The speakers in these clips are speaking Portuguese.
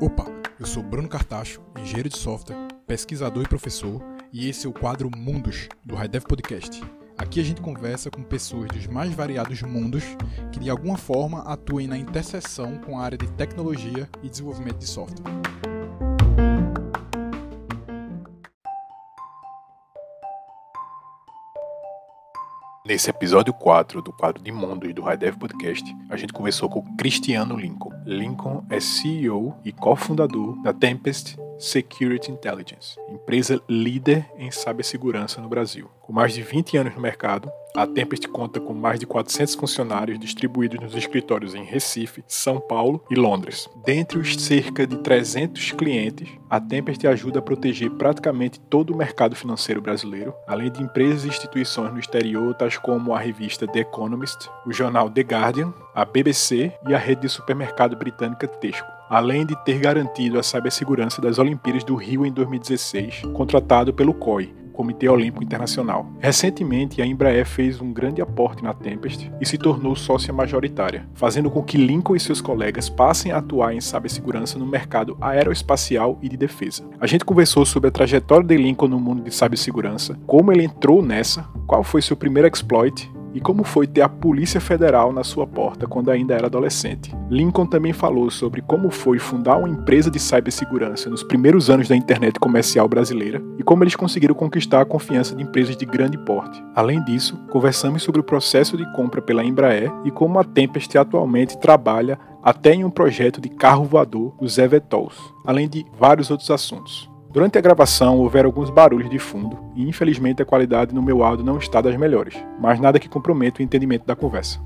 Opa, eu sou Bruno Cartacho, engenheiro de software, pesquisador e professor, e esse é o quadro Mundos do High Podcast. Aqui a gente conversa com pessoas dos mais variados mundos que de alguma forma atuem na interseção com a área de tecnologia e desenvolvimento de software. Nesse episódio 4 do quadro de Mundos do High Dev Podcast, a gente conversou com Cristiano Lincoln. Lincoln é CEO e cofundador da Tempest Security Intelligence, empresa líder em cibersegurança no Brasil. Com mais de 20 anos no mercado, a Tempest conta com mais de 400 funcionários distribuídos nos escritórios em Recife, São Paulo e Londres. Dentre os cerca de 300 clientes, a Tempest ajuda a proteger praticamente todo o mercado financeiro brasileiro, além de empresas e instituições no exterior, tais como a revista The Economist, o jornal The Guardian, a BBC e a rede de supermercado britânica Tesco além de ter garantido a cibersegurança das Olimpíadas do Rio em 2016, contratado pelo COI, Comitê Olímpico Internacional. Recentemente, a Embraer fez um grande aporte na Tempest e se tornou sócia majoritária, fazendo com que Lincoln e seus colegas passem a atuar em cibersegurança no mercado aeroespacial e de defesa. A gente conversou sobre a trajetória de Lincoln no mundo de cibersegurança, como ele entrou nessa, qual foi seu primeiro exploit e como foi ter a Polícia Federal na sua porta quando ainda era adolescente. Lincoln também falou sobre como foi fundar uma empresa de cibersegurança nos primeiros anos da internet comercial brasileira e como eles conseguiram conquistar a confiança de empresas de grande porte. Além disso, conversamos sobre o processo de compra pela Embraer e como a Tempest atualmente trabalha até em um projeto de carro voador, os eVTOLs, além de vários outros assuntos. Durante a gravação houveram alguns barulhos de fundo e infelizmente a qualidade no meu áudio não está das melhores, mas nada que comprometa o entendimento da conversa.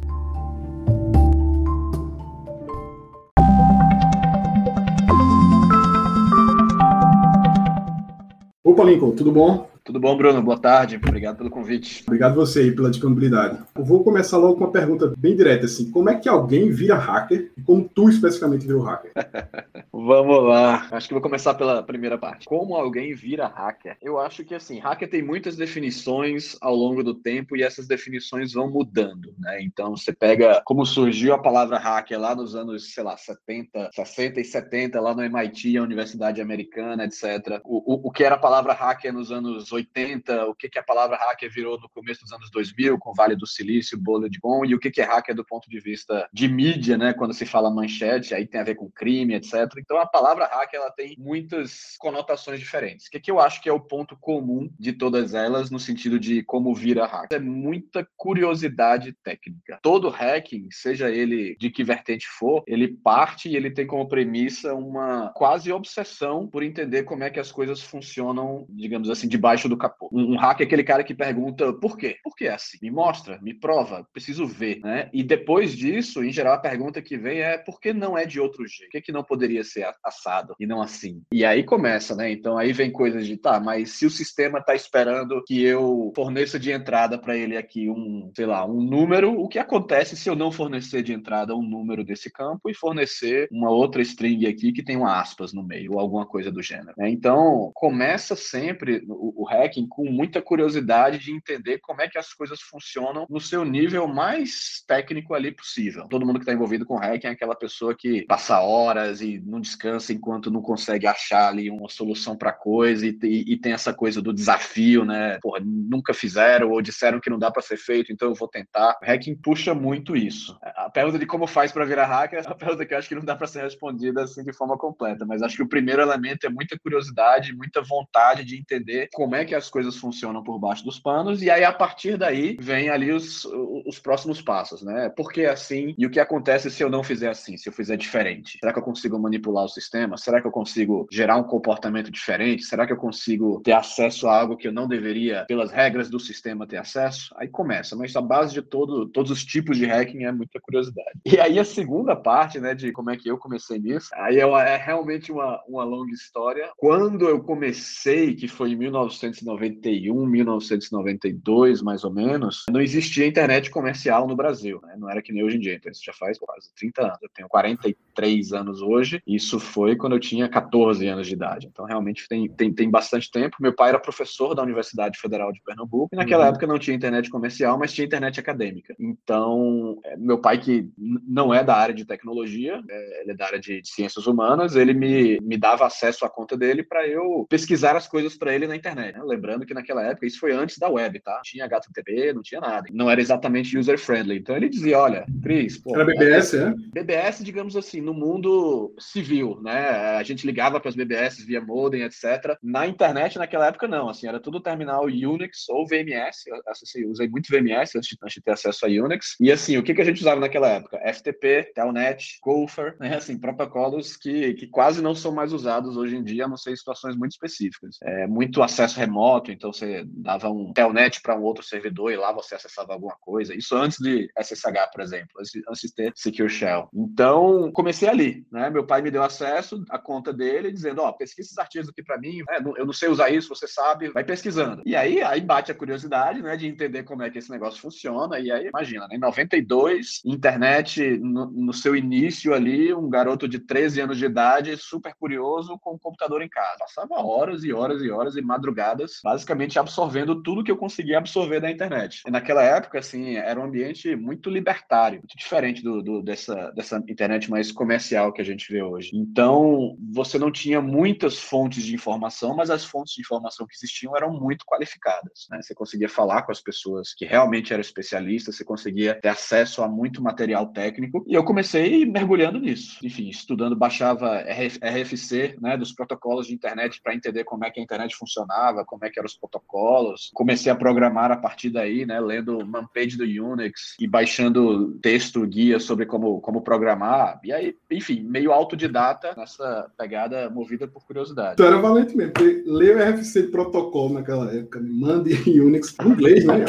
Opa, Lincoln, tudo bom? Tudo bom, Bruno? Boa tarde. Obrigado pelo convite. Obrigado você aí pela disponibilidade. Eu vou começar logo com uma pergunta bem direta, assim. Como é que alguém vira hacker e como tu especificamente virou hacker? Vamos lá. Acho que vou começar pela primeira parte. Como alguém vira hacker? Eu acho que, assim, hacker tem muitas definições ao longo do tempo e essas definições vão mudando, né? Então, você pega como surgiu a palavra hacker lá nos anos, sei lá, 70, 60 e 70, lá no MIT, a Universidade Americana, etc. O, o, o que era a palavra hacker nos anos 80 80, o que, que a palavra hacker virou no começo dos anos 2000, com Vale do Silício, Bullet Gone, e o que, que é hacker do ponto de vista de mídia, né, quando se fala manchete, aí tem a ver com crime, etc. Então a palavra hacker ela tem muitas conotações diferentes. O que, que eu acho que é o ponto comum de todas elas no sentido de como vira hacker? É muita curiosidade técnica. Todo hacking, seja ele de que vertente for, ele parte e ele tem como premissa uma quase obsessão por entender como é que as coisas funcionam, digamos assim, debaixo do capô. Um, hacker é aquele cara que pergunta por quê? Por que é assim? Me mostra, me prova, preciso ver, né? E depois disso, em geral, a pergunta que vem é por que não é de outro jeito? Por que, que não poderia ser assado e não assim? E aí começa, né? Então aí vem coisas de, tá, mas se o sistema está esperando que eu forneça de entrada para ele aqui um, sei lá, um número, o que acontece se eu não fornecer de entrada um número desse campo e fornecer uma outra string aqui que tem uma aspas no meio ou alguma coisa do gênero? Né? Então começa sempre o, o hacking com muita curiosidade de entender como é que as coisas funcionam no seu nível mais técnico ali possível. Todo mundo que está envolvido com hacking é aquela pessoa que passa horas e não descansa enquanto não consegue achar ali uma solução para coisa e, e, e, tem essa coisa do desafio, né? Porra, nunca fizeram ou disseram que não dá para ser feito, então eu vou tentar. O hacking puxa muito isso. A pergunta de como faz para virar hacker é uma pergunta que eu acho que não dá para ser respondida assim de forma completa, mas acho que o primeiro elemento é muita curiosidade, muita vontade de entender como é que as coisas funcionam por baixo dos panos, e aí a partir daí vem ali os, os próximos passos, né? Por que assim? E o que acontece se eu não fizer assim, se eu fizer diferente? Será que eu consigo manipular o sistema? Será que eu consigo gerar um comportamento diferente? Será que eu consigo ter acesso a algo que eu não deveria, pelas regras do sistema, ter acesso? Aí começa, mas a base de todo, todos os tipos de hacking é muita curiosidade. E aí a segunda parte, né, de como é que eu comecei nisso, aí é, é realmente uma, uma longa história. Quando eu comecei, que foi em 1991, 1992, mais ou menos, não existia internet comercial no Brasil, né? Não era que nem hoje em dia, então isso já faz quase 30 anos. Eu tenho 43 anos hoje, isso foi quando eu tinha 14 anos de idade. Então realmente tem, tem, tem bastante tempo. Meu pai era professor da Universidade Federal de Pernambuco, e naquela uhum. época não tinha internet comercial, mas tinha internet acadêmica. Então, é, meu pai, que não é da área de tecnologia, é, ele é da área de ciências humanas, ele me, me dava acesso à conta dele para eu pesquisar as coisas para ele na internet. Né? Lembrando que naquela época, isso foi antes da web, tá? Não tinha HTTP, não tinha nada. Não era exatamente user-friendly. Então ele dizia, olha, Cris... Pô, era BBS, é? BBS, digamos assim, no mundo civil, né? A gente ligava para as BBS via modem, etc. Na internet, naquela época, não. Assim, era tudo terminal Unix ou VMS. Eu, eu usei muito VMS antes de, antes de ter acesso a Unix. E assim, o que, que a gente usava naquela época? FTP, Telnet, Gopher, né? Assim, protocolos que, que quase não são mais usados hoje em dia, a não ser em situações muito específicas. É muito acesso remoto, então você dava um Telnet para um outro servidor e lá você acessava alguma coisa. Isso antes de SSH, por exemplo, antes de ter Secure Shell. Então, comecei ali, né? Meu pai me deu acesso à conta dele, dizendo, ó, oh, pesquisa esses artigos aqui para mim, é, eu não sei usar isso, você sabe, vai pesquisando. E aí, aí bate a curiosidade, né, de entender como é que esse negócio funciona, e aí, imagina, né, em 92, internet, no, no seu início ali, um garoto de 13 anos de idade, super curioso, com um computador em casa. Passava horas e horas e horas e madrugadas, basicamente absorvendo tudo que eu conseguia absorver da internet. E naquela época, assim, era um ambiente muito libertário, muito diferente do, do, dessa, dessa internet mais comercial que a gente vê hoje. Então, você não tinha muitas fontes de informação, mas as fontes de informação que existiam eram muito qualificadas. Né? Você conseguia falar com as pessoas que realmente eram especialistas, você conseguia ter acesso a muito material técnico, e eu comecei mergulhando nisso. Enfim, estudando, baixava RFC, né, dos protocolos de internet para entender como é que a internet funcionava, como é que eram os protocolos. Comecei a programar a partir daí, né, lendo manpage do Unix e baixando texto, guia sobre como, como programar. E aí, enfim, meio autodidata nessa pegada movida por curiosidade. Tu era valente mesmo, porque ler o RFC protocolo naquela época, mande Unix em inglês, né?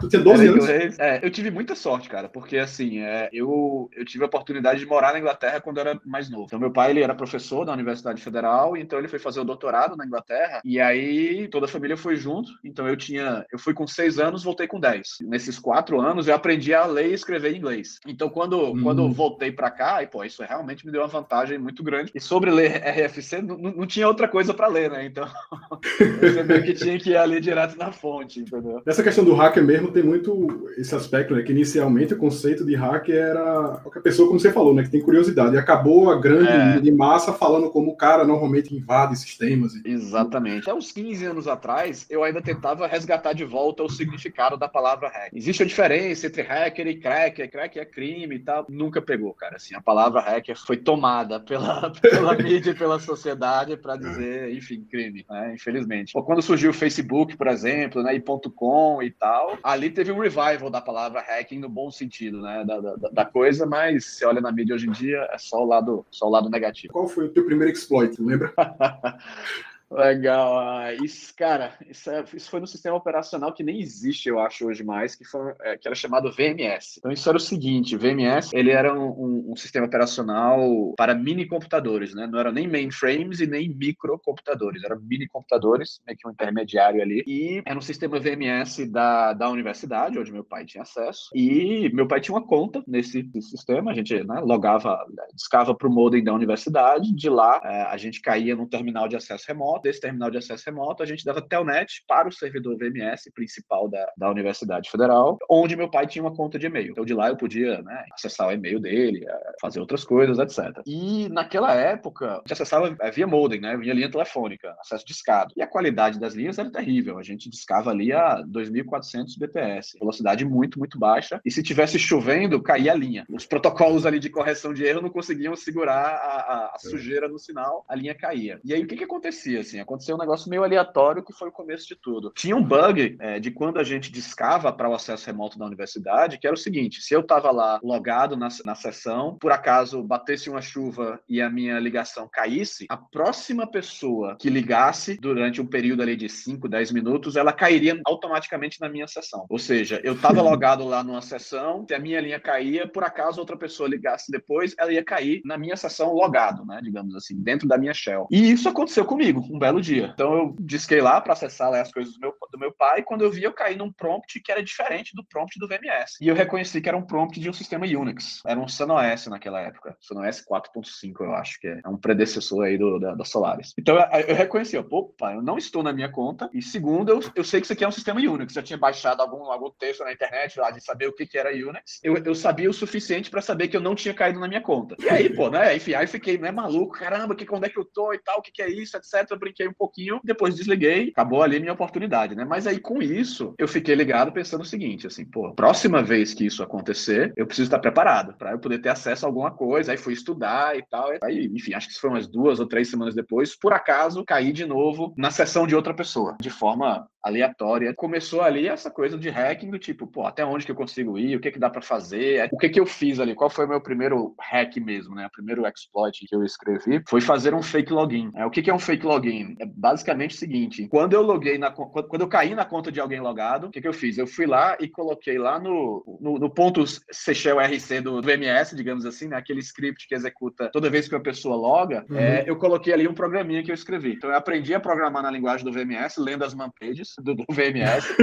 Tu tinha 12 anos. É, eu tive muita sorte, cara, porque assim, é, eu, eu tive a oportunidade de morar na Inglaterra quando eu era mais novo. Então, meu pai, ele era professor da Universidade Federal, então ele foi fazer o doutorado na Inglaterra, e aí toda a família foi junto. Então, eu tinha, eu fui com seis anos, voltei com dez. Nesses quatro anos, eu aprendi a ler e escrever em inglês. Então, quando, hum. quando eu voltei para cá, e pô, isso realmente me deu uma vantagem muito grande. E sobre ler RFC, não, não tinha outra coisa para ler, né? Então, eu sabia que tinha que ir ali direto na fonte, entendeu? Nessa questão do hacker mesmo, tem muito esse aspecto, né? Que inicialmente o conceito de hacker era qualquer pessoa, como você falou, né? Que tem curiosidade. E acabou a grande é. de massa falando como o cara normalmente invade sistemas. Exatamente. Até uns 15 anos atrás, eu ainda tentava resgatar de volta o significado da palavra hacker. Existe a diferença entre hacker e cracker. Cracker é crime e tal. Nunca pegou, cara. Assim, a palavra hacker foi tomada pela, pela mídia e pela sociedade para dizer, enfim, crime, né? Infelizmente. Quando surgiu o Facebook, por exemplo, né? E .com e tal, ali teve um revival da palavra hacking no bom sentido, né? Da, da, da coisa, mas se olha na mídia hoje em dia, é só o lado, só o lado negativo. Qual foi o teu primeiro exploit, lembra? Legal. Ah, isso, cara, isso, é, isso, foi no sistema operacional que nem existe, eu acho, hoje mais, que, foi, é, que era chamado VMS. Então, isso era o seguinte, VMS, ele era um, um, um, sistema operacional para mini computadores, né? Não eram nem mainframes e nem microcomputadores, eram mini computadores, meio que um intermediário ali. E era um sistema VMS da, da universidade, onde meu pai tinha acesso. E meu pai tinha uma conta nesse, sistema, a gente né, logava, discava para o modem da universidade, de lá é, a gente caía num terminal de acesso remoto, desse terminal de acesso remoto, a gente dava telnet para o servidor VMS principal da, da Universidade Federal, onde meu pai tinha uma conta de e-mail. Então, de lá eu podia né, acessar o e-mail dele, eh, fazer outras coisas, etc. E naquela época, a gente acessava eh, via modem, né, via linha telefônica, acesso discado. E a qualidade das linhas era terrível. A gente discava ali a 2.400 bps, velocidade muito, muito baixa. E se tivesse chovendo, caía a linha. Os protocolos ali de correção de erro não conseguiam segurar a, a, a sujeira no sinal, a linha caía. E aí o que, que acontecia? Assim, aconteceu um negócio meio aleatório que foi o começo de tudo. Tinha um bug é, de quando a gente discava para o acesso remoto da universidade, que era o seguinte: se eu estava lá logado na, na sessão, por acaso batesse uma chuva e a minha ligação caísse, a próxima pessoa que ligasse durante um período ali de 5, 10 minutos, ela cairia automaticamente na minha sessão. Ou seja, eu estava logado lá numa sessão, se a minha linha caía, por acaso outra pessoa ligasse depois, ela ia cair na minha sessão logado, né? Digamos assim, dentro da minha shell. E isso aconteceu comigo um belo dia. Então eu disquei lá para acessar lá, as coisas do meu, do meu pai, e quando eu vi, eu caí num prompt que era diferente do prompt do VMS. E eu reconheci que era um prompt de um sistema Unix. Era um SunOS naquela época. SunOS 4.5, eu acho que é. É um predecessor aí do, da, da Solaris. Então eu, eu reconheci, opa, eu não estou na minha conta. E segundo, eu, eu sei que isso aqui é um sistema Unix. Eu tinha baixado algum, algum texto na internet lá de saber o que, que era Unix. Eu, eu sabia o suficiente para saber que eu não tinha caído na minha conta. E aí, pô, né? Enfim, aí fiquei, né, maluco, caramba, que, onde é que eu tô e tal, o que, que é isso, etc. Brinquei um pouquinho, depois desliguei, acabou ali minha oportunidade, né? Mas aí com isso, eu fiquei ligado pensando o seguinte, assim, pô, próxima vez que isso acontecer, eu preciso estar preparado para eu poder ter acesso a alguma coisa. Aí fui estudar e tal. Aí, enfim, acho que isso foi umas duas ou três semanas depois, por acaso, caí de novo na sessão de outra pessoa, de forma aleatória. Começou ali essa coisa de hacking do tipo, pô, até onde que eu consigo ir? O que que dá para fazer? O que que eu fiz ali? Qual foi o meu primeiro hack mesmo, né? O primeiro exploit que eu escrevi foi fazer um fake login. É, o que que é um fake login? É basicamente o seguinte, quando eu loguei na quando eu caí na conta de alguém logado, o que que eu fiz? Eu fui lá e coloquei lá no, no, no ponto Seychelles RC do, do MS, digamos assim, né? Aquele script que executa toda vez que uma pessoa loga, uhum. é, eu coloquei ali um programinha que eu escrevi. Então eu aprendi a programar na linguagem do VMS, lendo as manpages do, do VMS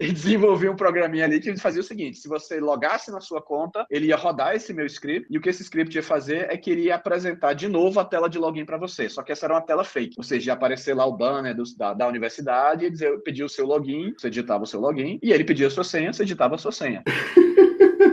e, e, desenvolvi um programinha ali que fazia o seguinte: se você logasse na sua conta, ele ia rodar esse meu script e o que esse script ia fazer é que ele ia apresentar de novo a tela de login para você. Só que essa era uma tela fake, ou seja, ia aparecer lá o banner do, da, da universidade e dizer, pedir o seu login, você digitava o seu login e ele pedia a sua senha, você digitava a sua senha.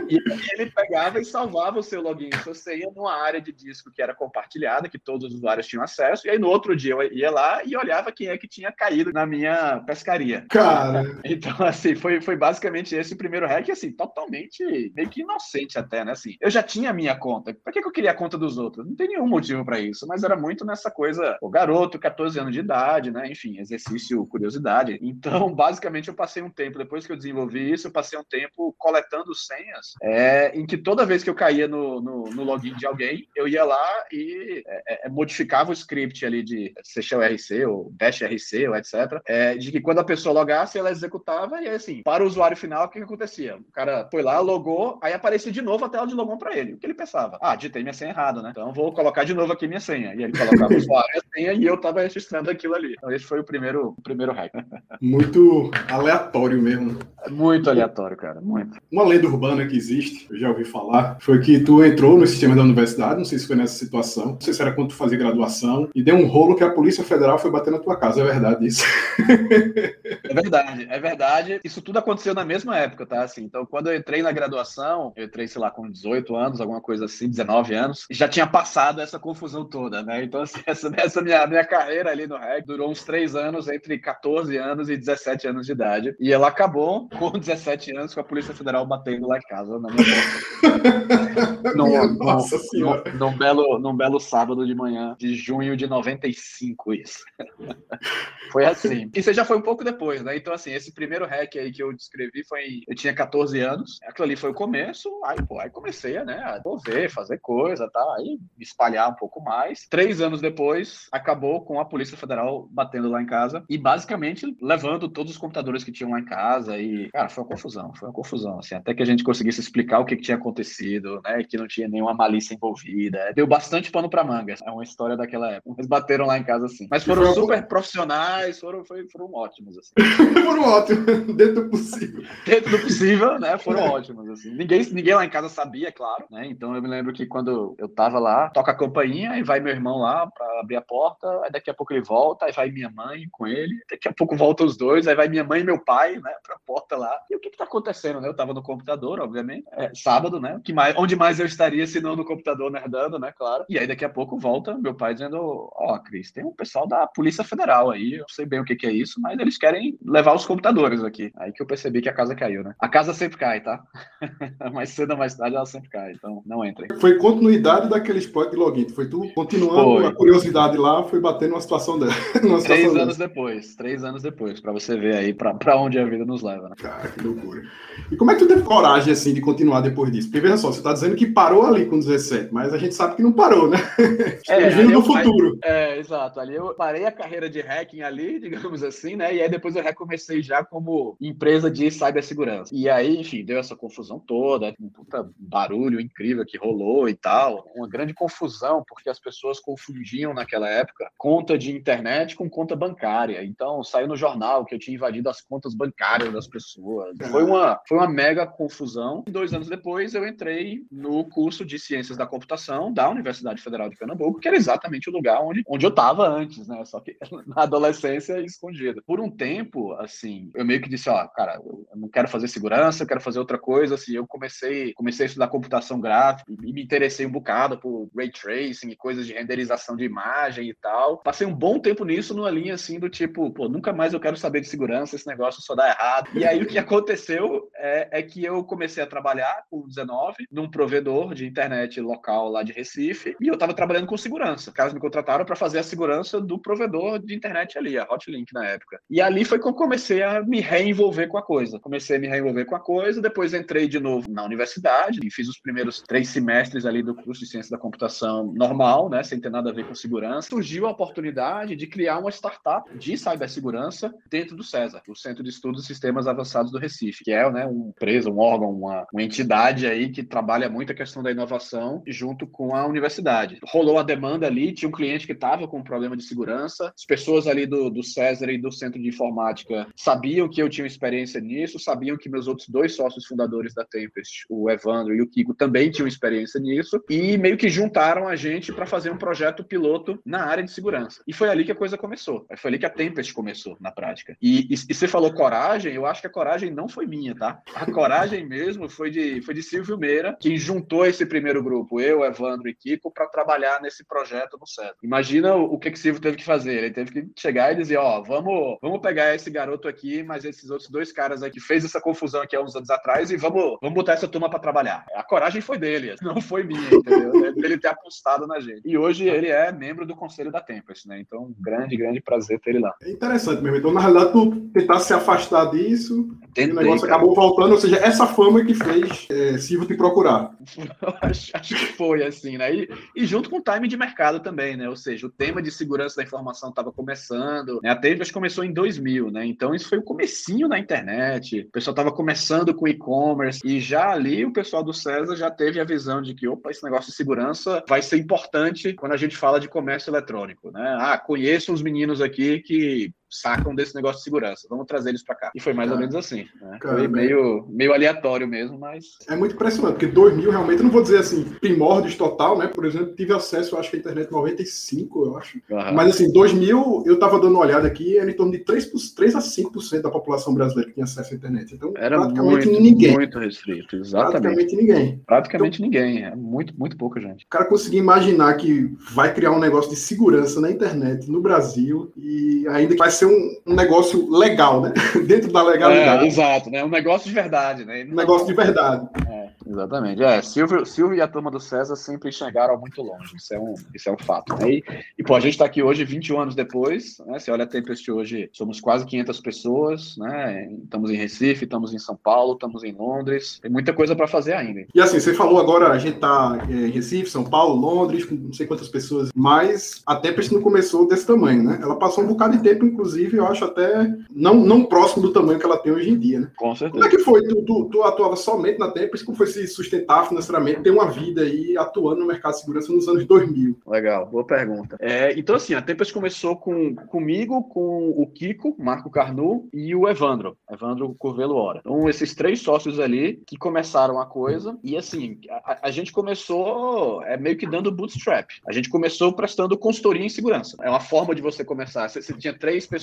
E ele pegava e salvava o seu login e sua senha numa área de disco que era compartilhada, que todos os usuários tinham acesso. E aí no outro dia eu ia lá e olhava quem é que tinha caído na minha pescaria. Cara. Então, assim, foi, foi basicamente esse o primeiro hack, assim, totalmente meio que inocente até, né? Assim, eu já tinha a minha conta. Por que, que eu queria a conta dos outros? Não tem nenhum motivo para isso, mas era muito nessa coisa, o garoto, 14 anos de idade, né? Enfim, exercício, curiosidade. Então, basicamente, eu passei um tempo, depois que eu desenvolvi isso, eu passei um tempo coletando senhas é, em que toda vez que eu caía no, no, no login de alguém, eu ia lá e é, é, modificava o script ali de Seychelles RC ou Bash RC ou etc. É, de que quando a pessoa logasse, ela executava e assim, para o usuário final, o que, que acontecia? O cara foi lá, logou, aí aparecia de novo a tela de logon para ele. O que ele pensava? Ah, digitei minha senha errada, né? Então vou colocar de novo aqui minha senha. E ele colocava o usuário e a senha e eu tava registrando aquilo ali. Então esse foi o primeiro, o primeiro hack. Muito aleatório mesmo. Muito aleatório, cara. Muito. Uma lenda urbana que existe, eu já ouvi falar, foi que tu entrou no sistema da universidade, não sei se foi nessa situação, não sei se era quando tu fazia graduação, e deu um rolo que a Polícia Federal foi bater na tua casa. É verdade isso? É verdade, é verdade. Isso tudo aconteceu na mesma época, tá? Assim, então, quando eu entrei na graduação, eu entrei, sei lá, com 18 anos, alguma coisa assim, 19 anos, já tinha passado essa confusão toda, né? Então, assim, essa, essa minha, minha carreira ali no REC durou uns 3 anos, entre 14 anos e 17 anos de idade. E ela acabou com 17 anos com a Polícia Federal batendo lá em casa na minha porta. num, Nossa senhora. Num, num, belo, num belo sábado de manhã de junho de 95, isso. foi assim. E você já foi um pouco depois, né? Então, assim, esse primeiro hack aí que eu descrevi foi. Eu tinha 14 anos, aquilo ali foi o começo, aí, pô, aí comecei né, a mover, fazer coisa, tá? Aí espalhar um pouco mais. Três anos depois, acabou com a Polícia Federal batendo lá em casa e basicamente levando todos os computadores que tinham lá em casa. E, cara, foi uma confusão, foi uma confusão, assim, até que a gente conseguisse explicar o que, que tinha acontecido, né? Que não tinha nenhuma malícia envolvida. Deu bastante pano pra manga. É uma história daquela época. Eles bateram lá em casa assim. Mas foram super profissionais, foram, foi, foram ótimos, assim. foram ótimos, dentro do possível. Dentro do possível, né? Foram ótimos, assim. Ninguém, ninguém lá em casa sabia, claro, né? Então eu me lembro que quando eu tava lá, toca a campainha e vai meu irmão lá pra abrir a porta, aí daqui a pouco ele volta, aí vai minha mãe com ele, daqui a pouco volta os dois, aí vai minha mãe e meu pai, né, pra porta lá. E o que que tá acontecendo, né? Eu tava no computador, obviamente. É, sábado, né? Que mais, onde mais eu estaria se não no computador nerdando, né? Claro. E aí daqui a pouco volta meu pai dizendo: Ó, oh, Cris, tem um pessoal da Polícia Federal aí, eu sei bem o que, que é isso, mas eles querem levar os computadores aqui. Aí que eu percebi que a casa caiu, né? A casa sempre cai, tá? mais cedo ou mais tarde ela sempre cai, então não entrem. Foi continuidade daquele spot de login. Foi tu continuando foi. a curiosidade lá, foi batendo uma situação dela. três anos depois, três anos depois, para você ver aí para onde a vida nos leva, né? Cara, que loucura. E como é que tu teve coragem, assim, de continuar depois disso? Porque veja só, você tá dizendo que parou ali com 17, mas a gente sabe que não parou, né? É, vindo no futuro. é, exato. Ali eu parei a carreira de hacking ali, digamos assim, né? E aí depois eu recomecei já como empresa de cibersegurança. E aí, enfim, deu essa confusão toda, um puta barulho incrível que rolou e tal. Uma grande confusão, porque as pessoas confundiam naquela época conta de internet com conta bancária. Então, saiu no jornal que eu tinha invadido as contas bancárias das pessoas. Foi uma, foi uma mega confusão. Dois anos depois, eu entrei no curso de Ciências da Computação da Universidade Federal de Pernambuco, que era exatamente o lugar onde, onde eu estava antes, né? Só que na adolescência escondida. Por um tempo, assim, eu meio que disse, ó, cara, eu não quero fazer segurança, eu quero fazer outra coisa. Assim, eu comecei, comecei a estudar computação gráfica e me interessei um bocado por ray tracing e coisas de renderização de imagem e tal. Passei um bom tempo nisso numa linha assim do tipo, pô, nunca mais eu quero saber de segurança, esse negócio só dá errado. E aí o que aconteceu é, é que eu comecei a trabalhar com 19 num provedor de internet local lá de Recife e eu estava trabalhando com segurança. Os caras me contrataram para fazer a segurança do provedor de internet ali, a Hotlink na época. E ali foi que eu comecei a me reenvolver com a coisa. Comecei a me reenvolver com a coisa, depois entrei de novo na universidade e fiz os primeiros três semestres ali do curso de ciência da computação normal, né, sem ter nada a ver com segurança. Surgiu a oportunidade de criar uma startup de cibersegurança dentro do César, o Centro de Estudos e Sistemas Avançados do Recife, que é né, uma empresa, um órgão, uma, uma entidade aí que trabalha muito a questão da inovação junto com a universidade. Rolou a demanda ali, tinha um cliente que estava com um problema de segurança, as pessoas ali do, do César e do Centro de Informática sabiam que eu tinha experiência nisso, sabiam que meus outros dois sócios fundadores da Tempest, o Evandro e o Kiko, também tinham experiência nisso, e meio que juntaram a gente para fazer um projeto piloto na área de segurança. E foi ali que a coisa começou. Foi ali que a Tempest começou, na prática. E, e, e você falou coragem, eu acho que a coragem não foi minha, tá? A coragem mesmo foi de, foi de Silvio Meira, que juntou esse primeiro grupo, eu, Evandro e Kiko, para trabalhar nesse projeto no CEDO. Imagina o, o que, que Silvio teve que fazer. Ele teve que chegar e dizer, ó, vamos, vamos pegar esse garoto aqui, mas esses outros dois caras aqui fez essa confusão aqui há uns anos atrás e vamos, vamos botar essa turma para trabalhar. A coragem foi dele, não foi minha, entendeu? Ele ter apostado na gente. E hoje ele é membro do conselho da Tempest, né? Então, um grande, grande prazer ter ele lá. É interessante mesmo. Então, na realidade, tu tentar se afastar disso, Tentei, o negócio cara. acabou voltando, ou seja, essa fama que fez é, Silvio te procurar. acho, acho, que foi, assim, né? E, e, junto com o time de mercado também, né? Ou seja, o tema de segurança da informação estava começando, né? A Tempest começou em 2000, né? Então, isso foi o comecinho na internet. O pessoal estava começando com e-commerce e já ali o pessoal do César já teve a visão de que, opa, esse negócio de segurança vai ser importante quando a gente fala de comércio eletrônico, né? Ah, conheço uns meninos aqui que sacam desse negócio de segurança. Vamos trazer eles para cá. E foi mais ou menos assim. Né? Cara, foi meio, meio aleatório mesmo, mas. É muito impressionante, porque 2000 realmente, eu não vou dizer assim, primórdios total, né? Por exemplo, tive acesso, acho que à internet 95, eu acho. Uhum. Mas assim, 2000, eu tava dando uma olhada aqui, era em torno de 3, 3 a 5% da população brasileira que tinha acesso à internet. Então, era praticamente muito, ninguém. Muito restrito, exatamente. Praticamente ninguém. Praticamente então, ninguém. É muito, muito pouca gente. O cara conseguir imaginar que vai criar um negócio de segurança na internet no Brasil e ainda que vai ser um, um negócio legal, né? Dentro da legalidade. É, exato, né? Um negócio de verdade, né? Um negócio de verdade. É, exatamente. É, Silvio, Silvio e a turma do César sempre enxergaram muito longe. Isso é um, isso é um fato. Né? E, e, pô, a gente está aqui hoje, 21 anos depois, né? Você olha a Tempest hoje, somos quase 500 pessoas, né? Estamos em Recife, estamos em São Paulo, estamos em Londres. Tem muita coisa para fazer ainda. E assim, você falou agora, a gente está é, em Recife, São Paulo, Londres, com não sei quantas pessoas, mas a Tempest não começou desse tamanho, né? Ela passou um bocado de tempo, inclusive, eu acho até não, não próximo do tamanho que ela tem hoje em dia, né? Com certeza. Como é que foi? Tu, tu, tu atuava somente na Tempest, como foi se sustentar financeiramente, ter uma vida aí atuando no mercado de segurança nos anos 2000? Legal, boa pergunta. É, então, assim, a Tempest começou com, comigo, com o Kiko, Marco Carnu e o Evandro, Evandro Curvelo Hora. Então, esses três sócios ali que começaram a coisa, e assim, a, a gente começou é meio que dando bootstrap. A gente começou prestando consultoria em segurança. É uma forma de você começar. Você, você tinha três pessoas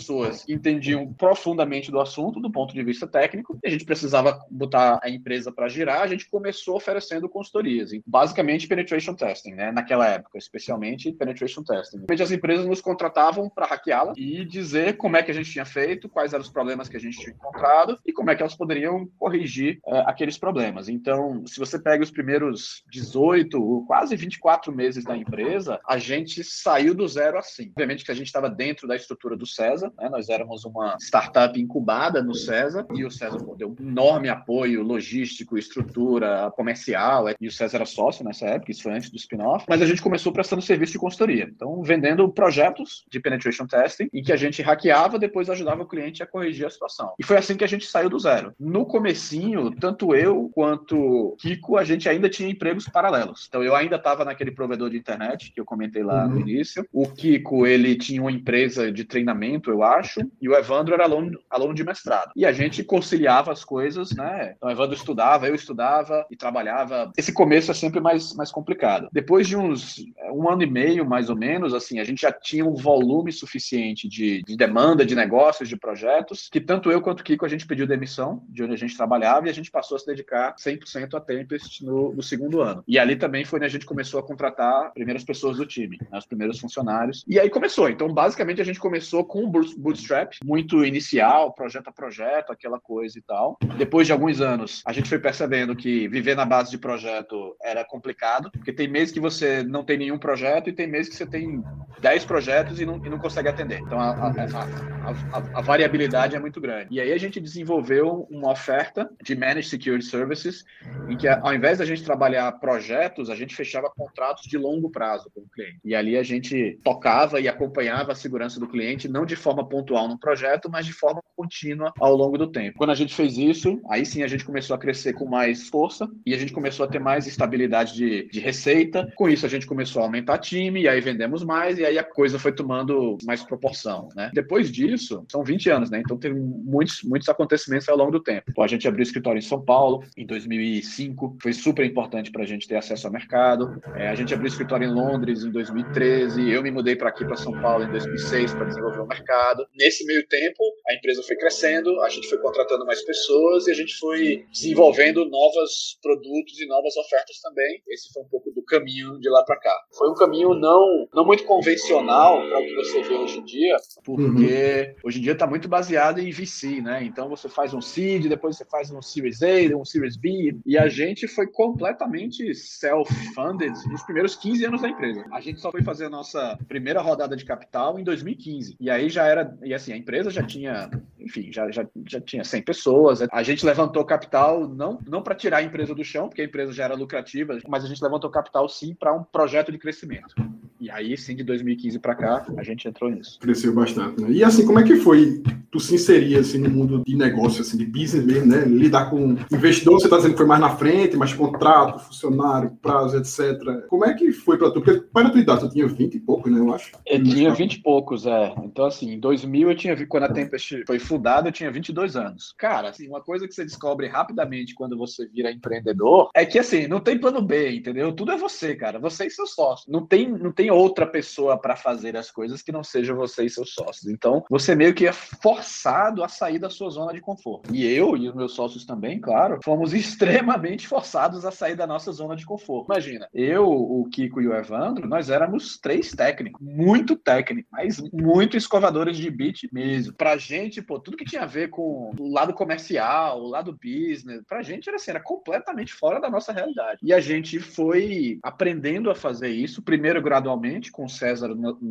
que entendiam profundamente do assunto, do ponto de vista técnico, e a gente precisava botar a empresa para girar, a gente começou oferecendo consultorias, basicamente penetration testing, né? Naquela época, especialmente penetration testing. As empresas nos contratavam para hackeá-la e dizer como é que a gente tinha feito, quais eram os problemas que a gente tinha encontrado e como é que elas poderiam corrigir uh, aqueles problemas. Então, se você pega os primeiros 18, quase 24 meses da empresa, a gente saiu do zero assim. Obviamente que a gente estava dentro da estrutura do César, né? nós éramos uma startup incubada no César e o César pô, deu um enorme apoio logístico, estrutura, comercial, e o César era sócio nessa época, isso foi antes do spin-off, mas a gente começou prestando serviço de consultoria. Então, vendendo projetos de penetration testing em que a gente hackeava, depois ajudava o cliente a corrigir a situação. E foi assim que a gente saiu do zero. No comecinho, tanto eu quanto Kiko, a gente ainda tinha empregos paralelos. Então, eu ainda estava naquele provedor de internet que eu comentei lá uhum. no início. O Kiko, ele tinha uma empresa de treinamento, eu acho, e o Evandro era aluno, aluno de mestrado. E a gente conciliava as coisas, né? Então, o Evandro estudava, eu estudava e trabalhava. Esse começo é sempre mais, mais complicado. Depois de uns um ano e meio, mais ou menos, assim, a gente já tinha um volume suficiente de, de demanda, de negócios, de projetos, que tanto eu quanto o Kiko a gente pediu demissão de onde a gente trabalhava e a gente passou a se dedicar 100% a Tempest no, no, segundo ano. E ali também foi onde a gente começou a contratar primeiras pessoas do time, né, os primeiros funcionários. E aí começou. Então, basicamente, a gente começou com um bootstrap, muito inicial, projeto a projeto, aquela coisa e tal. Depois de alguns anos, a gente foi percebendo que viver na base de projeto era complicado, porque tem meses que você não tem nenhum projeto e tem meses que você tem 10 projetos e não, e não consegue atender. Então a, a, a, a, variabilidade é muito grande. E aí a gente desenvolveu uma oferta de Managed Security Services, em que ao invés da gente trabalhar projetos, a gente fechava contratos de longo prazo com o cliente. E ali a gente tocava e acompanhava a segurança do cliente, não de forma pontual no projeto, mas de forma contínua ao longo do tempo. Quando a gente fez isso, aí sim a gente começou a crescer com mais força e a gente começou a ter mais estabilidade de, de receita. Com isso, a gente começou a aumentar time, e aí vendemos mais, e aí a coisa foi tomando mais proporção, né? Depois disso, são 20 anos, né? Então teve muitos, muitos acontecimentos ao longo do tempo. a gente abriu escritório em São Paulo em 2005, foi super importante para a gente ter acesso ao mercado. É, a gente abriu escritório em Londres em 2013, eu me mudei para aqui, para São Paulo, em 2006, para desenvolver o mercado. Nesse meio tempo, a empresa foi crescendo, a gente foi contratando mais pessoas e a gente foi desenvolvendo novos produtos e novas ofertas também. Esse foi um pouco do caminho de lá para cá. Foi um caminho não, não muito convencional para o que você vê hoje em dia, porque uhum. hoje em dia está muito baseado em VC, né? Então você faz um seed, depois você faz um Series A, um Series B, e a gente foi completamente self-funded nos primeiros 15 anos da empresa. A gente só foi fazer a nossa primeira rodada de capital em 2015. E aí já era, e assim, a empresa já tinha, enfim, já, já, já tinha 100 pessoas. A gente levantou capital não, não para tirar a empresa do chão, porque a empresa já era lucrativa, mas a gente levantou capital sim para um projeto de crescimento. E aí, sim, de 2015 para cá, a gente entrou nisso. Cresceu bastante, né? E assim, como é que foi tu se inserir assim, no mundo de negócio, assim, de business mesmo, né? Lidar com investidor, você está dizendo que foi mais na frente, mais contrato, funcionário, prazo, etc. Como é que foi para tu? Porque para a tua idade, tu tinha 20 e poucos, né? Eu acho. Eu tinha 20 e poucos, é. Então, assim, em 2000 eu tinha, quando a Tempest foi fundada, eu tinha 22 anos. Cara, assim, uma coisa que você descobre rapidamente quando você vira empreendedor é que, assim, não tem plano B, entendeu? Tudo é você, cara. Você e seu sócio. Não tem, não tem outra pessoa para fazer as coisas que não seja você e seus sócios. Então, você meio que é forçado a sair da sua zona de conforto. E eu e os meus sócios também, claro, fomos extremamente forçados a sair da nossa zona de conforto. Imagina, eu, o Kiko e o Evandro, nós éramos três técnicos, muito técnicos, mas muito escovadores de beat mesmo. Pra gente, pô, tudo que tinha a ver com o lado comercial, o lado business, pra gente era assim, era completamente fora da nossa realidade. E a gente foi aprendendo a fazer isso, primeiro gradualmente com o César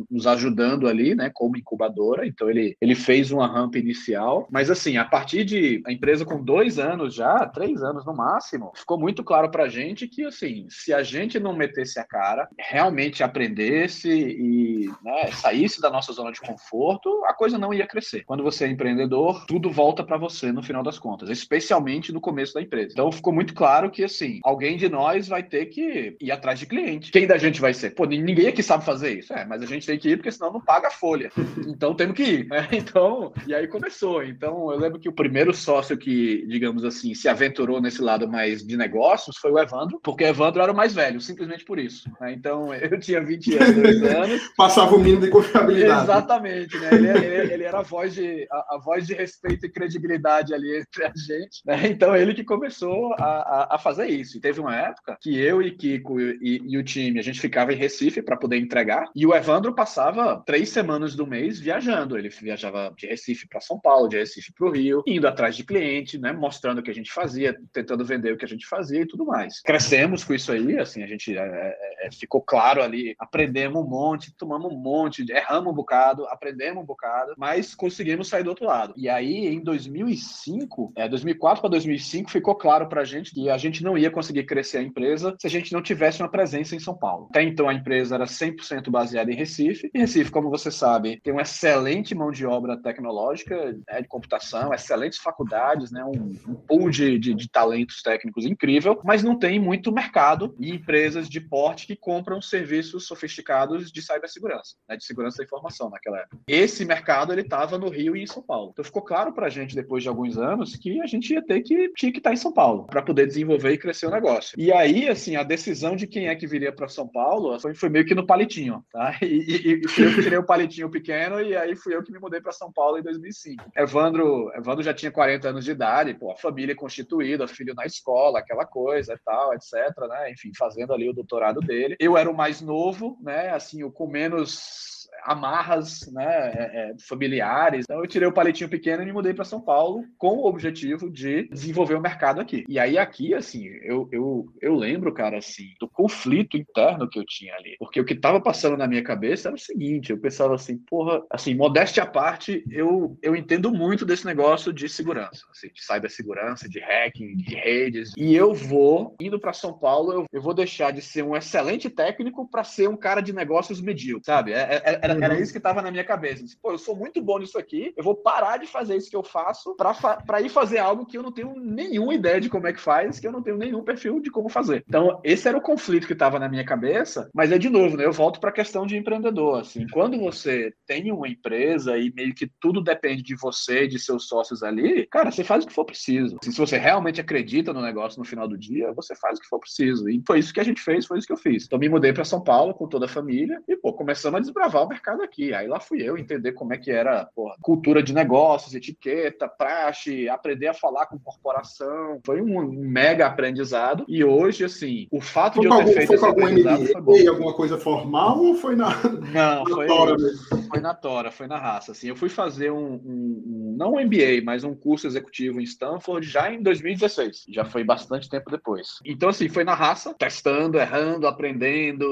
nos ajudando ali, né, como incubadora. Então ele, ele fez uma rampa inicial, mas assim, a partir de a empresa com dois anos já, três anos no máximo, ficou muito claro para gente que assim, se a gente não metesse a cara, realmente aprendesse e né, saísse da nossa zona de conforto, a coisa não ia crescer. Quando você é empreendedor, tudo volta para você no final das contas, especialmente no começo da empresa. Então ficou muito claro que assim, alguém de nós vai ter que ir atrás de cliente. Quem da gente vai ser? Pô, ninguém que sabe fazer isso. É, mas a gente tem que ir porque senão não paga a folha. Então temos que ir. Né? Então, e aí começou. Então eu lembro que o primeiro sócio que, digamos assim, se aventurou nesse lado mais de negócios foi o Evandro, porque o Evandro era o mais velho, simplesmente por isso. Né? Então eu tinha 22 anos. Passava o mínimo de confiabilidade. Exatamente, né? Ele, ele, ele, era a voz, de, a, a, voz de respeito e credibilidade ali entre a gente. Né? Então ele que começou a, a, a, fazer isso. E teve uma época que eu e Kiko e, e o time, a gente ficava em Recife para poder entregar, e o Evandro passava três semanas do mês viajando. Ele viajava de Recife para São Paulo, de Recife para o Rio, indo atrás de cliente, né? Mostrando o que a gente fazia, tentando vender o que a gente fazia e tudo mais. Crescemos com isso aí, assim, a gente é, é, é ficou claro ali, aprendemos um monte, tomamos um monte, erramos um bocado, aprendemos um bocado, mas conseguimos sair do outro lado. E aí, em 2005, é, 2004 para 2005, ficou claro para a gente que a gente não ia conseguir crescer a empresa se a gente não tivesse uma presença em São Paulo. Até então, a empresa era 100% baseada em Recife. E Recife, como você sabe, tem uma excelente mão de obra tecnológica né, de computação, excelentes faculdades, né, um, um pool de, de, de talentos técnicos incrível, mas não tem muito mercado e empresas de porte que compram serviços sofisticados de cibersegurança, né, de segurança da informação naquela época. Esse mercado ele estava no Rio e em São Paulo. Então ficou claro para a gente depois de alguns anos que a gente ia ter que tinha que estar tá em São Paulo para poder desenvolver e crescer o negócio. E aí, assim, a decisão de quem é que viria para São Paulo foi, foi, meio que no palitinho, tá? E, e, e eu tirei o palitinho pequeno e aí fui eu que me mudei para São Paulo em 2005. Evandro, Evandro já tinha 40 anos de idade, pô, a família constituída, filho na escola, aquela coisa e tal, etc, né? Enfim, fazendo ali o doutorado dele. Eu era o mais novo, né? Assim, o com menos amarras né, é, é, familiares. Então eu tirei o palitinho pequeno e me mudei para São Paulo com o objetivo de desenvolver o mercado aqui. E aí aqui, assim, eu, eu, eu lembro, cara, assim, do conflito interno que eu tinha ali. Porque o que estava passando na minha cabeça era o seguinte, eu pensava assim, porra, assim, modéstia à parte, eu, eu entendo muito desse negócio de segurança, assim, de cibersegurança, de hacking, de redes. E eu vou, indo para São Paulo, eu, eu vou deixar de ser um excelente técnico para ser um cara de negócios medíocre, sabe? É, é, era, era uhum. isso que estava na minha cabeça. Pô, eu sou muito bom nisso aqui, eu vou parar de fazer isso que eu faço para fa ir fazer algo que eu não tenho nenhuma ideia de como é que faz, que eu não tenho nenhum perfil de como fazer. Então, esse era o conflito que estava na minha cabeça, mas é de novo, né? Eu volto para a questão de empreendedor. Assim, quando você tem uma empresa e meio que tudo depende de você, de seus sócios ali, cara, você faz o que for preciso. Assim, se você realmente acredita no negócio no final do dia, você faz o que for preciso. E foi isso que a gente fez, foi isso que eu fiz. Então, me mudei para São Paulo com toda a família e, pô, começamos a desbravar o mercado aqui. Aí lá fui eu entender como é que era porra, cultura de negócios, etiqueta, praxe, aprender a falar com corporação. Foi um, mega aprendizado. E hoje, assim, o fato foi de eu ter algum, feito esse aprendizado foi bom. alguma coisa formal ou foi na. Não, na foi, tora mesmo? Foi na Tora, foi na raça. Assim, eu fui fazer um, um, um, não um MBA, mas um curso executivo em Stanford já em 2016. Já foi bastante tempo depois. Então, assim, foi na raça, testando, errando, aprendendo.